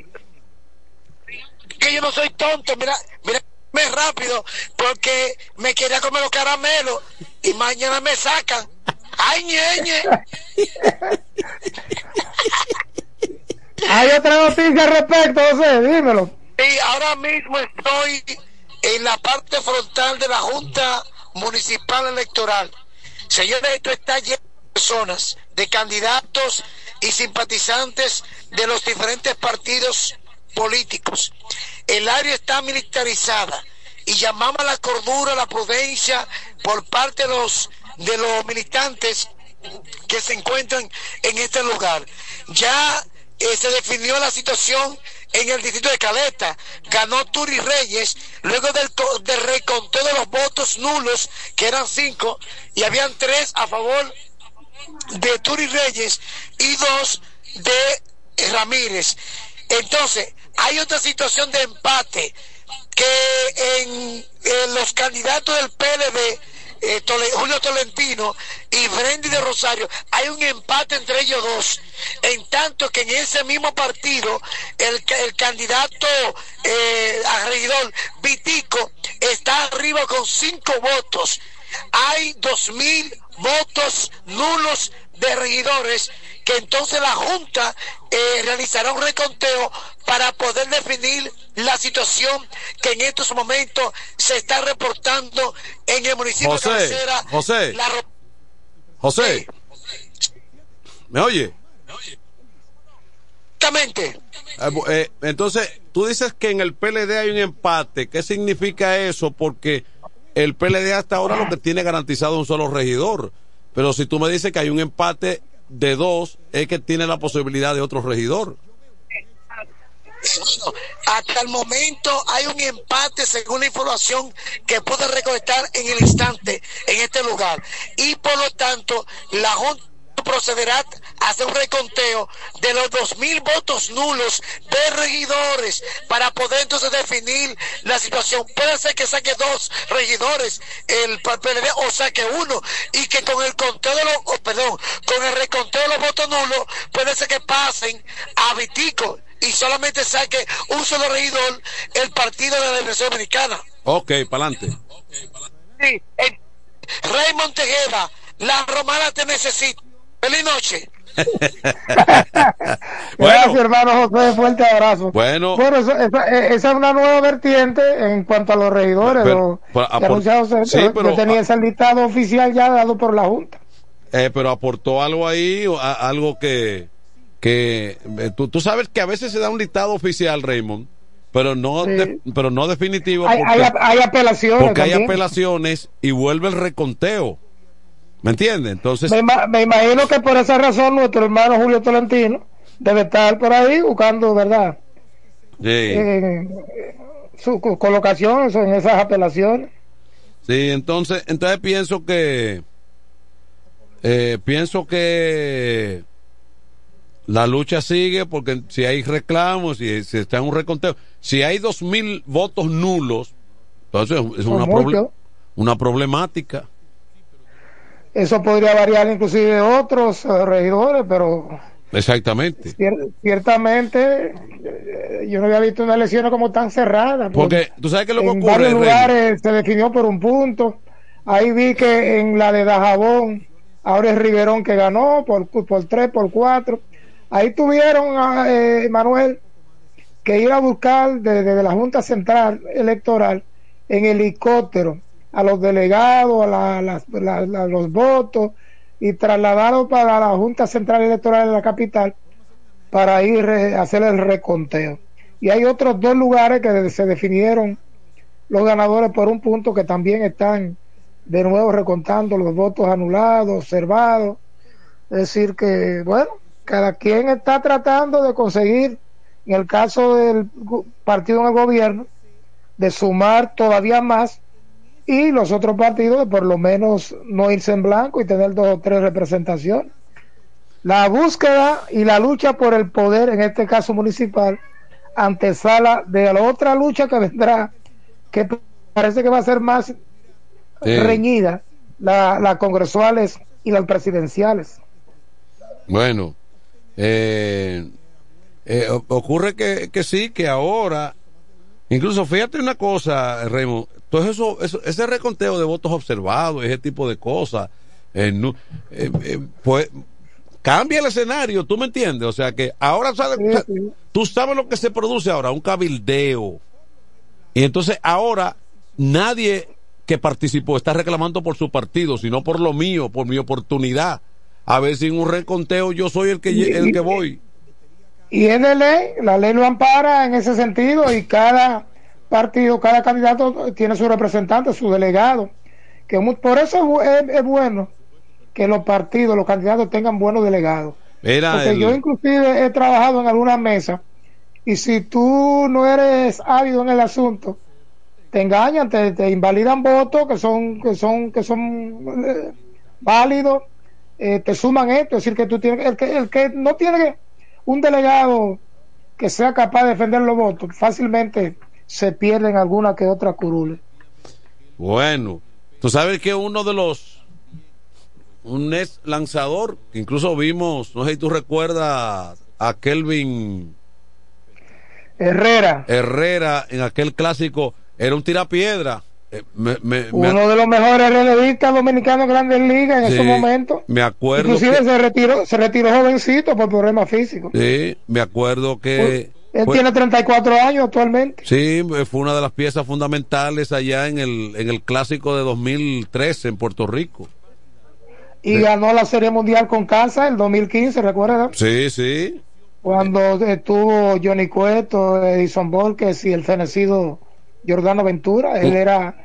Que yo no soy tonto, mira, mira rápido porque me quería comer los caramelos y mañana me sacan. ¡Ay, ñeñe! Hay otra noticia al respecto, José, dímelo. Sí, ahora mismo estoy en la parte frontal de la Junta Municipal Electoral. Señores, esto está lleno de personas, de candidatos y simpatizantes de los diferentes partidos políticos. El área está militarizada y llamamos a la cordura, la prudencia por parte de los, de los militantes que se encuentran en este lugar. Ya eh, se definió la situación en el distrito de Caleta. Ganó Turi Reyes luego del, del reconteo de los votos nulos, que eran cinco, y habían tres a favor de Turi Reyes y dos de Ramírez. Entonces, hay otra situación de empate que en, los candidatos del PLD, eh, Julio Tolentino y Brendy de Rosario, hay un empate entre ellos dos. En tanto que en ese mismo partido, el, el candidato eh, a regidor Vitico está arriba con cinco votos. Hay dos mil votos nulos de regidores que entonces la Junta eh, realizará un reconteo para poder definir la situación que en estos momentos se está reportando en el municipio José, de Cabecera. José, José, ¿me oye? Exactamente. Eh, eh, entonces, tú dices que en el PLD hay un empate. ¿Qué significa eso? Porque el PLD hasta ahora lo que tiene garantizado un solo regidor. Pero si tú me dices que hay un empate de dos, es que tiene la posibilidad de otro regidor. hasta el momento hay un empate según la información que pude recolectar en el instante en este lugar. Y por lo tanto, la Junta procederá hacer un reconteo de los dos mil votos nulos de regidores para poder entonces definir la situación. Puede ser que saque dos regidores el PLD o saque uno y que con el conteo de los, oh, perdón, con el reconteo de los votos nulos puede ser que pasen a Vitico y solamente saque un solo regidor el partido de la Universidad Dominicana. Ok, para adelante. Sí, Tejeda, la romana te necesita. Feliz noche. bueno, Gracias, hermano José. Fuerte abrazo. Bueno, bueno esa, es una nueva vertiente en cuanto a los regidores. Pero, sí, pero, yo tenía ese listado oficial ya dado por la Junta. Eh, pero aportó algo ahí, algo que. que eh, tú, tú sabes que a veces se da un listado oficial, Raymond pero no pero no definitivo hay, hay, apelaciones porque hay apelaciones y vuelve el reconteo ¿Me entiendes? Entonces. Me, imagino que por esa razón nuestro hermano Julio Tolentino debe estar por ahí buscando, ¿verdad? Sí. su colocación en esas apelaciones. Sí, entonces, entonces pienso que. Eh, pienso que la lucha sigue porque si hay reclamos, si, si está en un reconteo, si hay dos mil votos nulos, entonces es una, una problemática. Eso podría variar inclusive de otros eh, regidores, pero... Exactamente. ciertamente, eh, yo no había visto una elección como tan cerrada. Porque, tú sabes que lo que en varios lugares se definió por un punto. Ahí vi que en la de Dajabón, ahora es Riverón que ganó por, por tres, por cuatro. Ahí tuvieron, a, eh, Manuel, que ir a buscar desde la Junta Central Electoral en helicóptero a los delegados, a, los votos y trasladaron para la Junta Central Electoral de la capital para ir a hacer el reconteo. y hay otros dos lugares que se definieron los ganadores por un punto que también están de nuevo recontando los votos anulados, observados. Es decir, que, bueno, cada quien está tratando de conseguir, en el caso del partido en el gobierno, de sumar todavía más y los otros partidos por lo menos no irse en blanco y tener dos o tres representaciones. La búsqueda y la lucha por el poder, en este caso municipal, antesala de la otra lucha que vendrá, que parece que va a ser más reñida, las la congresuales y las presidenciales. Bueno, eh, eh, ocurre que, que sí, que ahora, incluso fíjate una cosa, Remo, todo eso, ese reconteo de votos observados, ese tipo de cosas, eh, pues cambia el escenario, tú me entiendes, o sea que ahora sabes, tú sabes lo que se produce ahora, un cabildeo, y entonces ahora nadie que participó está reclamando por su partido, sino por lo mío, por mi oportunidad. A ver si en un reconteo yo soy el que, el que voy. Y es de ley, la ley lo ampara en ese sentido y cada partido, cada candidato tiene su representante, su delegado. Que por eso es, bueno que los partidos, los candidatos tengan buenos delegados. Porque yo inclusive he trabajado en algunas mesas y si tú no eres ávido en el asunto, te engañan, te, invalidan votos que son que son que son eh, válidos, eh, te suman esto, es decir que tú tienes el que el que no tiene un delegado que sea capaz de defender los votos, fácilmente se pierden alguna que otra curule. Bueno, tú sabes que uno de los un ex lanzador, incluso vimos, no sé si tú recuerdas a Kelvin Herrera. Herrera en aquel clásico era un tirapiedra. Eh, Uno de los mejores relevistas dominicanos grandes ligas en ese momento. Me acuerdo. Inclusive se retiró, se retiró jovencito por problemas físicos. Sí, me acuerdo que. él tiene 34 años actualmente. Sí, fue una de las piezas fundamentales allá en el, en el clásico de 2013 en Puerto Rico. Y ganó la Serie Mundial con Casa el 2015, ¿recuerda? Sí, sí. Cuando estuvo Johnny Cueto, Edison Volques y el fenecido Jordano Ventura. Él era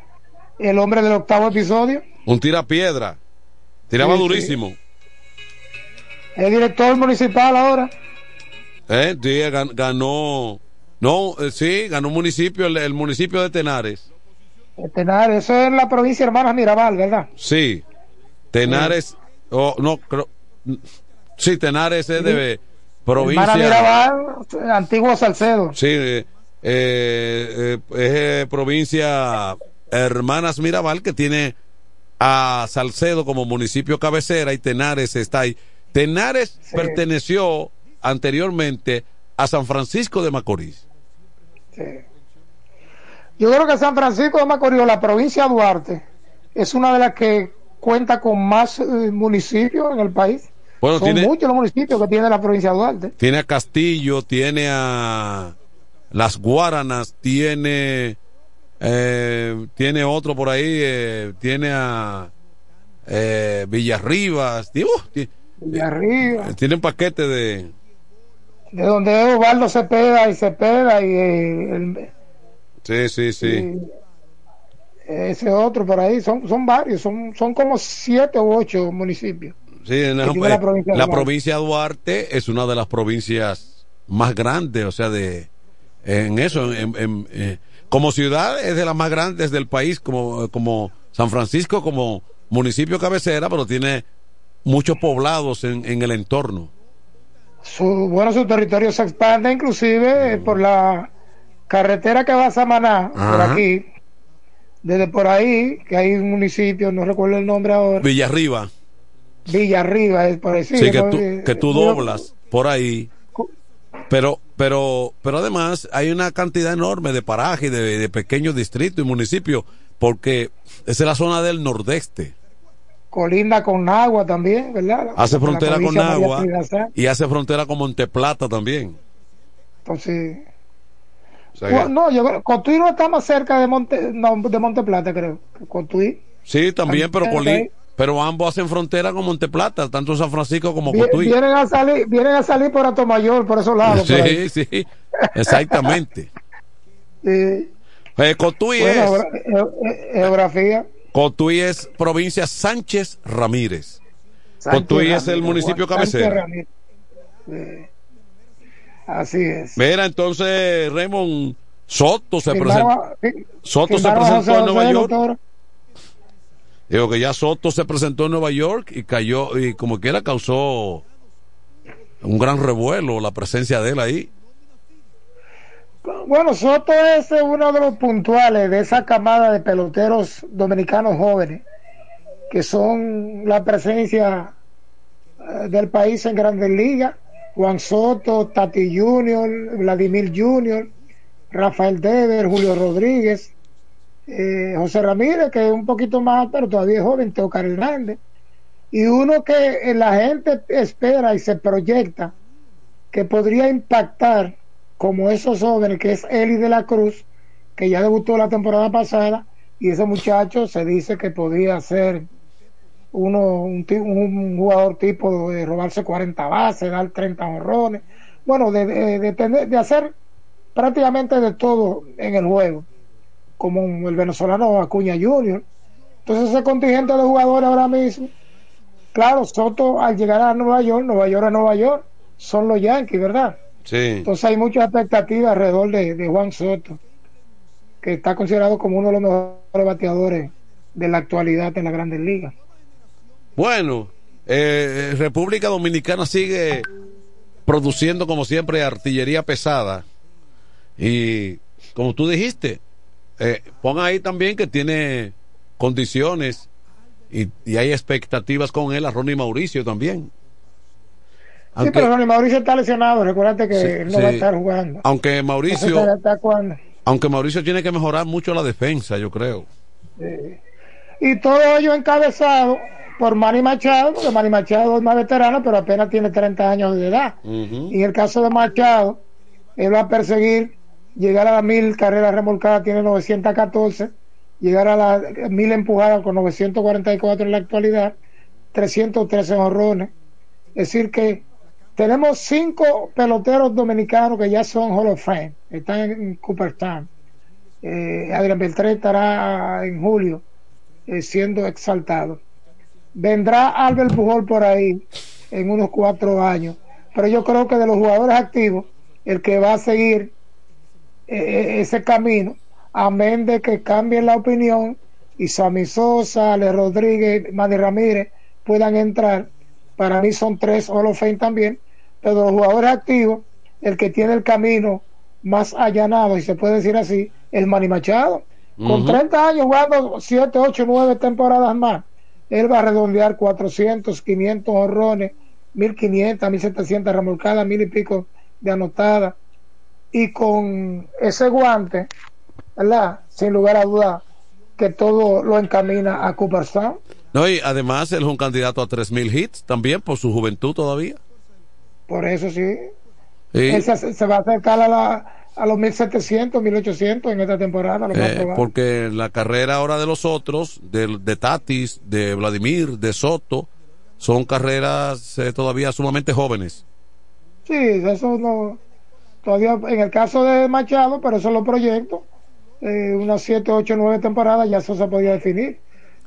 el hombre del octavo episodio. Un tirapiedra. Tiraba durísimo. El director municipal ahora. Eh, sí, ganó. No, eh, sí, ganó un municipio, el, municipio de Tenares. Tenares, eso es la provincia Hermanas Mirabal, ¿verdad? Sí. Tenares, oh, no, creo. Sí, Tenares es de provincia. Hermanas Mirabal, antiguo Salcedo. Sí, eh, eh, eh, es provincia Hermanas Mirabal que tiene a Salcedo como municipio cabecera y Tenares está ahí. Tenares perteneció anteriormente a San Francisco de Macorís. Yo creo que San Francisco de Macorís, la provincia de Duarte, es una de las que cuenta con más eh, municipios en el país. Bueno, Son muchos los municipios que tiene la provincia de Duarte. Tiene a Castillo, tiene a las Guaranas, tiene, eh, tiene otro por ahí, eh, tiene a eh, Villarribas, uh, Villarribas. tiene un paquete de... De donde es Osvaldo Cepeda y Cepeda y el, Sí, sí, sí. ese otro por ahí, son, son varios, son, son como siete u ocho municipios. Sí, la, provincia, la provincia de Duarte es una de las provincias más grandes, o sea, de, en eso, en, eh, como ciudad es de las más grandes del país, como, como San Francisco, como municipio cabecera, pero tiene muchos poblados en, en el entorno. Su, bueno, su territorio se expande inclusive por la carretera que va a Samaná, por aquí, desde por ahí, que hay un municipio, no recuerdo el nombre ahora. Villarriba. Villarriba, es parecido. Sí, que, tú, que tú doblas por ahí pero, pero, pero además hay una cantidad enorme de parajes, de, pequeños distritos y municipios, porque esa es la zona del nordeste. Colinda con agua también, ¿verdad? Hace frontera con agua y hace frontera con Monteplata también. Entonces, no, yo Cotuí no está más cerca de Monte, no, de Monteplata, creo. Cotuí. Sí, también, pero, pero ambos hacen frontera con Monteplata, tanto San Francisco como Cotuí. Vienen a salir, vienen a salir por Atomayor, por esos lados. Sí, sí, exactamente. sí. Eh, Cotuí es. Geografía. Cotuí es provincia Sánchez Ramírez. Cotuí es el municipio cabecera. Así es. Mira, entonces Raymond Soto se presentó. Soto se presentó en Nueva York. Digo que ya Soto se presentó en Nueva York y cayó, y como quiera causó un gran revuelo la presencia de él ahí. Bueno, Soto es uno de los puntuales de esa camada de peloteros dominicanos jóvenes, que son la presencia eh, del país en grandes ligas. Juan Soto, Tati Junior, Vladimir Junior, Rafael Dever, Julio Rodríguez, eh, José Ramírez, que es un poquito más, pero todavía es joven, Teocar Hernández, y uno que la gente espera y se proyecta que podría impactar como esos jóvenes, que es Eli de la Cruz, que ya debutó la temporada pasada, y ese muchacho se dice que podría ser uno, un, un jugador tipo de robarse 40 bases, dar 30 honrones, bueno, de, de, de, hacer prácticamente de todo en el juego, como el venezolano Acuña Junior. Entonces ese contingente de jugadores ahora mismo, claro, Soto al llegar a Nueva York, Nueva York a Nueva York, son los Yankees, ¿verdad? Sí. Entonces hay mucha expectativa alrededor de, de Juan Soto, que está considerado como uno de los mejores bateadores de la actualidad en la grandes ligas. Bueno, eh, República Dominicana sigue produciendo como siempre artillería pesada y como tú dijiste, eh, pon ahí también que tiene condiciones y, y, hay expectativas con él a Ronnie Mauricio también. Aunque, sí, pero Ronnie Mauricio está lesionado, recuérdate que sí, no sí. va a estar jugando. Aunque Mauricio, aunque Mauricio tiene que mejorar mucho la defensa, yo creo. Y todo ello encabezado por Manny Machado, porque Manny Machado es más veterano, pero apenas tiene 30 años de edad. Uh -huh. Y en el caso de Machado, él va a perseguir llegar a las mil carreras remolcadas, tiene 914, llegar a las mil empujadas con 944 en la actualidad, 313 honrones. Es decir, que tenemos cinco peloteros dominicanos que ya son Hall of Fame, están en Cooperstown. Eh, Adrián Beltré estará en julio eh, siendo exaltado. Vendrá Albert Pujol por ahí en unos cuatro años, pero yo creo que de los jugadores activos, el que va a seguir eh, ese camino, amén de que cambie la opinión y Sammy Sosa, Ale Rodríguez, Manny Ramírez puedan entrar. Para mí son tres Hall of Fame también, pero los jugadores activos, el que tiene el camino más allanado, y se puede decir así, es Manny Machado. Uh -huh. Con 30 años jugando 7, 8, 9 temporadas más, él va a redondear 400, 500 horrones, 1500, 1700 remolcadas, mil y pico de anotadas. Y con ese guante, ¿verdad? Sin lugar a duda, que todo lo encamina a Cooperstown. No, y además él es un candidato a 3000 hits también por su juventud todavía. Por eso sí. sí. Él se, se, va a acercar a, la, a los 1700, 1800 en esta temporada. Eh, porque la carrera ahora de los otros, de, de Tatis, de Vladimir, de Soto, son carreras eh, todavía sumamente jóvenes. Sí, eso no. Todavía en el caso de Machado, pero eso lo proyecto. Eh, unas 7, 8, 9 temporadas ya eso se podía definir.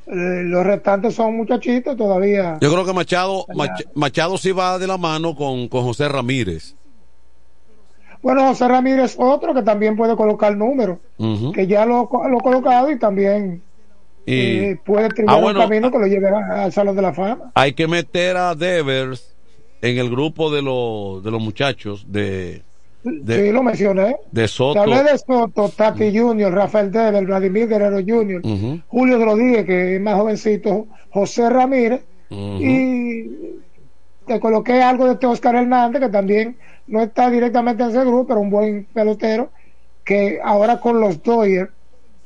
Eh, los restantes son muchachitos todavía. Yo creo que Machado, Mach, Machado sí va de la mano con, con José Ramírez. Bueno, José Ramírez otro que también puede colocar números, uh -huh. que ya lo, lo ha colocado y también y... Eh, puede ah, bueno, un camino que lo lleve al Salón de la Fama. Hay que meter a Devers en el grupo de, lo, de los muchachos de, de, sí, lo mencioné. De Soto. Hablé de Soto, Tati -huh. Junior, Rafael Dever, Vladimir Guerrero Junior, uh -huh. Julio Rodríguez, que es más jovencito, José Ramírez, uh -huh. y te coloqué algo de Oscar Hernández, que también no está directamente en ese grupo, pero un buen pelotero, que ahora con los Dodgers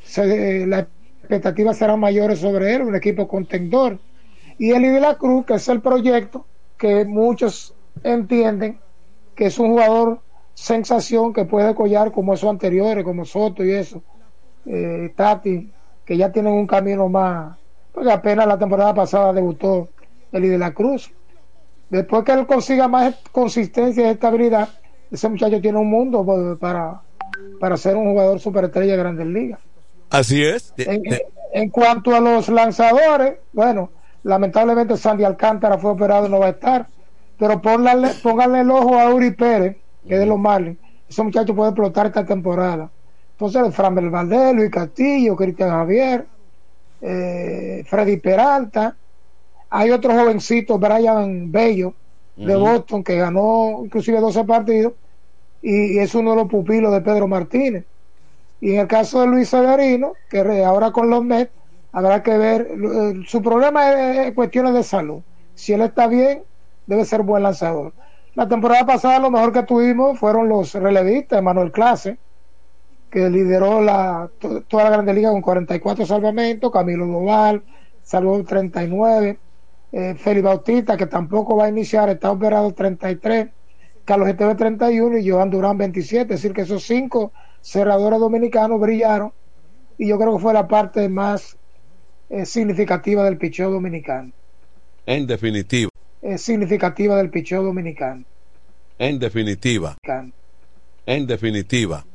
se, eh, las expectativas serán mayores sobre él, un equipo contendor. Y Eli de la Cruz, que es el proyecto que muchos entienden que es un jugador sensación que puede collar como esos anteriores, como Soto y eso, eh, Tati, que ya tienen un camino más. porque apenas la temporada pasada debutó Eli de la Cruz. Después que él consiga más consistencia y estabilidad, ese muchacho tiene un mundo para, para ser un jugador superestrella de Grandes Ligas. Así es. En, cuanto a los lanzadores, bueno, lamentablemente Sandy Alcántara fue operado y no va a estar, pero pónganle el ojo a Uri Pérez, que es de los Marlins. Ese muchacho puede explotar esta temporada. Entonces, Framel Valdés, Luis Castillo, Cristian Javier, eh, Freddy Peralta. Hay otro jovencito, Brian Bello, de Boston, que ganó inclusive 12 partidos y, es uno de los pupilos de Pedro Martínez. Y en el caso de Luis Severino, que ahora con los Mets, habrá que ver, eh, su problema es, cuestiones de salud. Si él está bien, debe ser buen lanzador. La temporada pasada lo mejor que tuvimos fueron los relevistas, Manuel Clase, que lideró la, toda la Grande Liga con 44 salvamentos, Camilo Doval salvó 39, eh, Félix Bautista, que tampoco va a iniciar, está operado 33, Carlos GTV 31 y Joan Durán 27, es decir, que esos cinco cerradores dominicanos brillaron y yo creo que fue la parte más eh, significativa del picheo dominicano. En definitiva. Es significativa del picheo dominicano. En definitiva. En definitiva.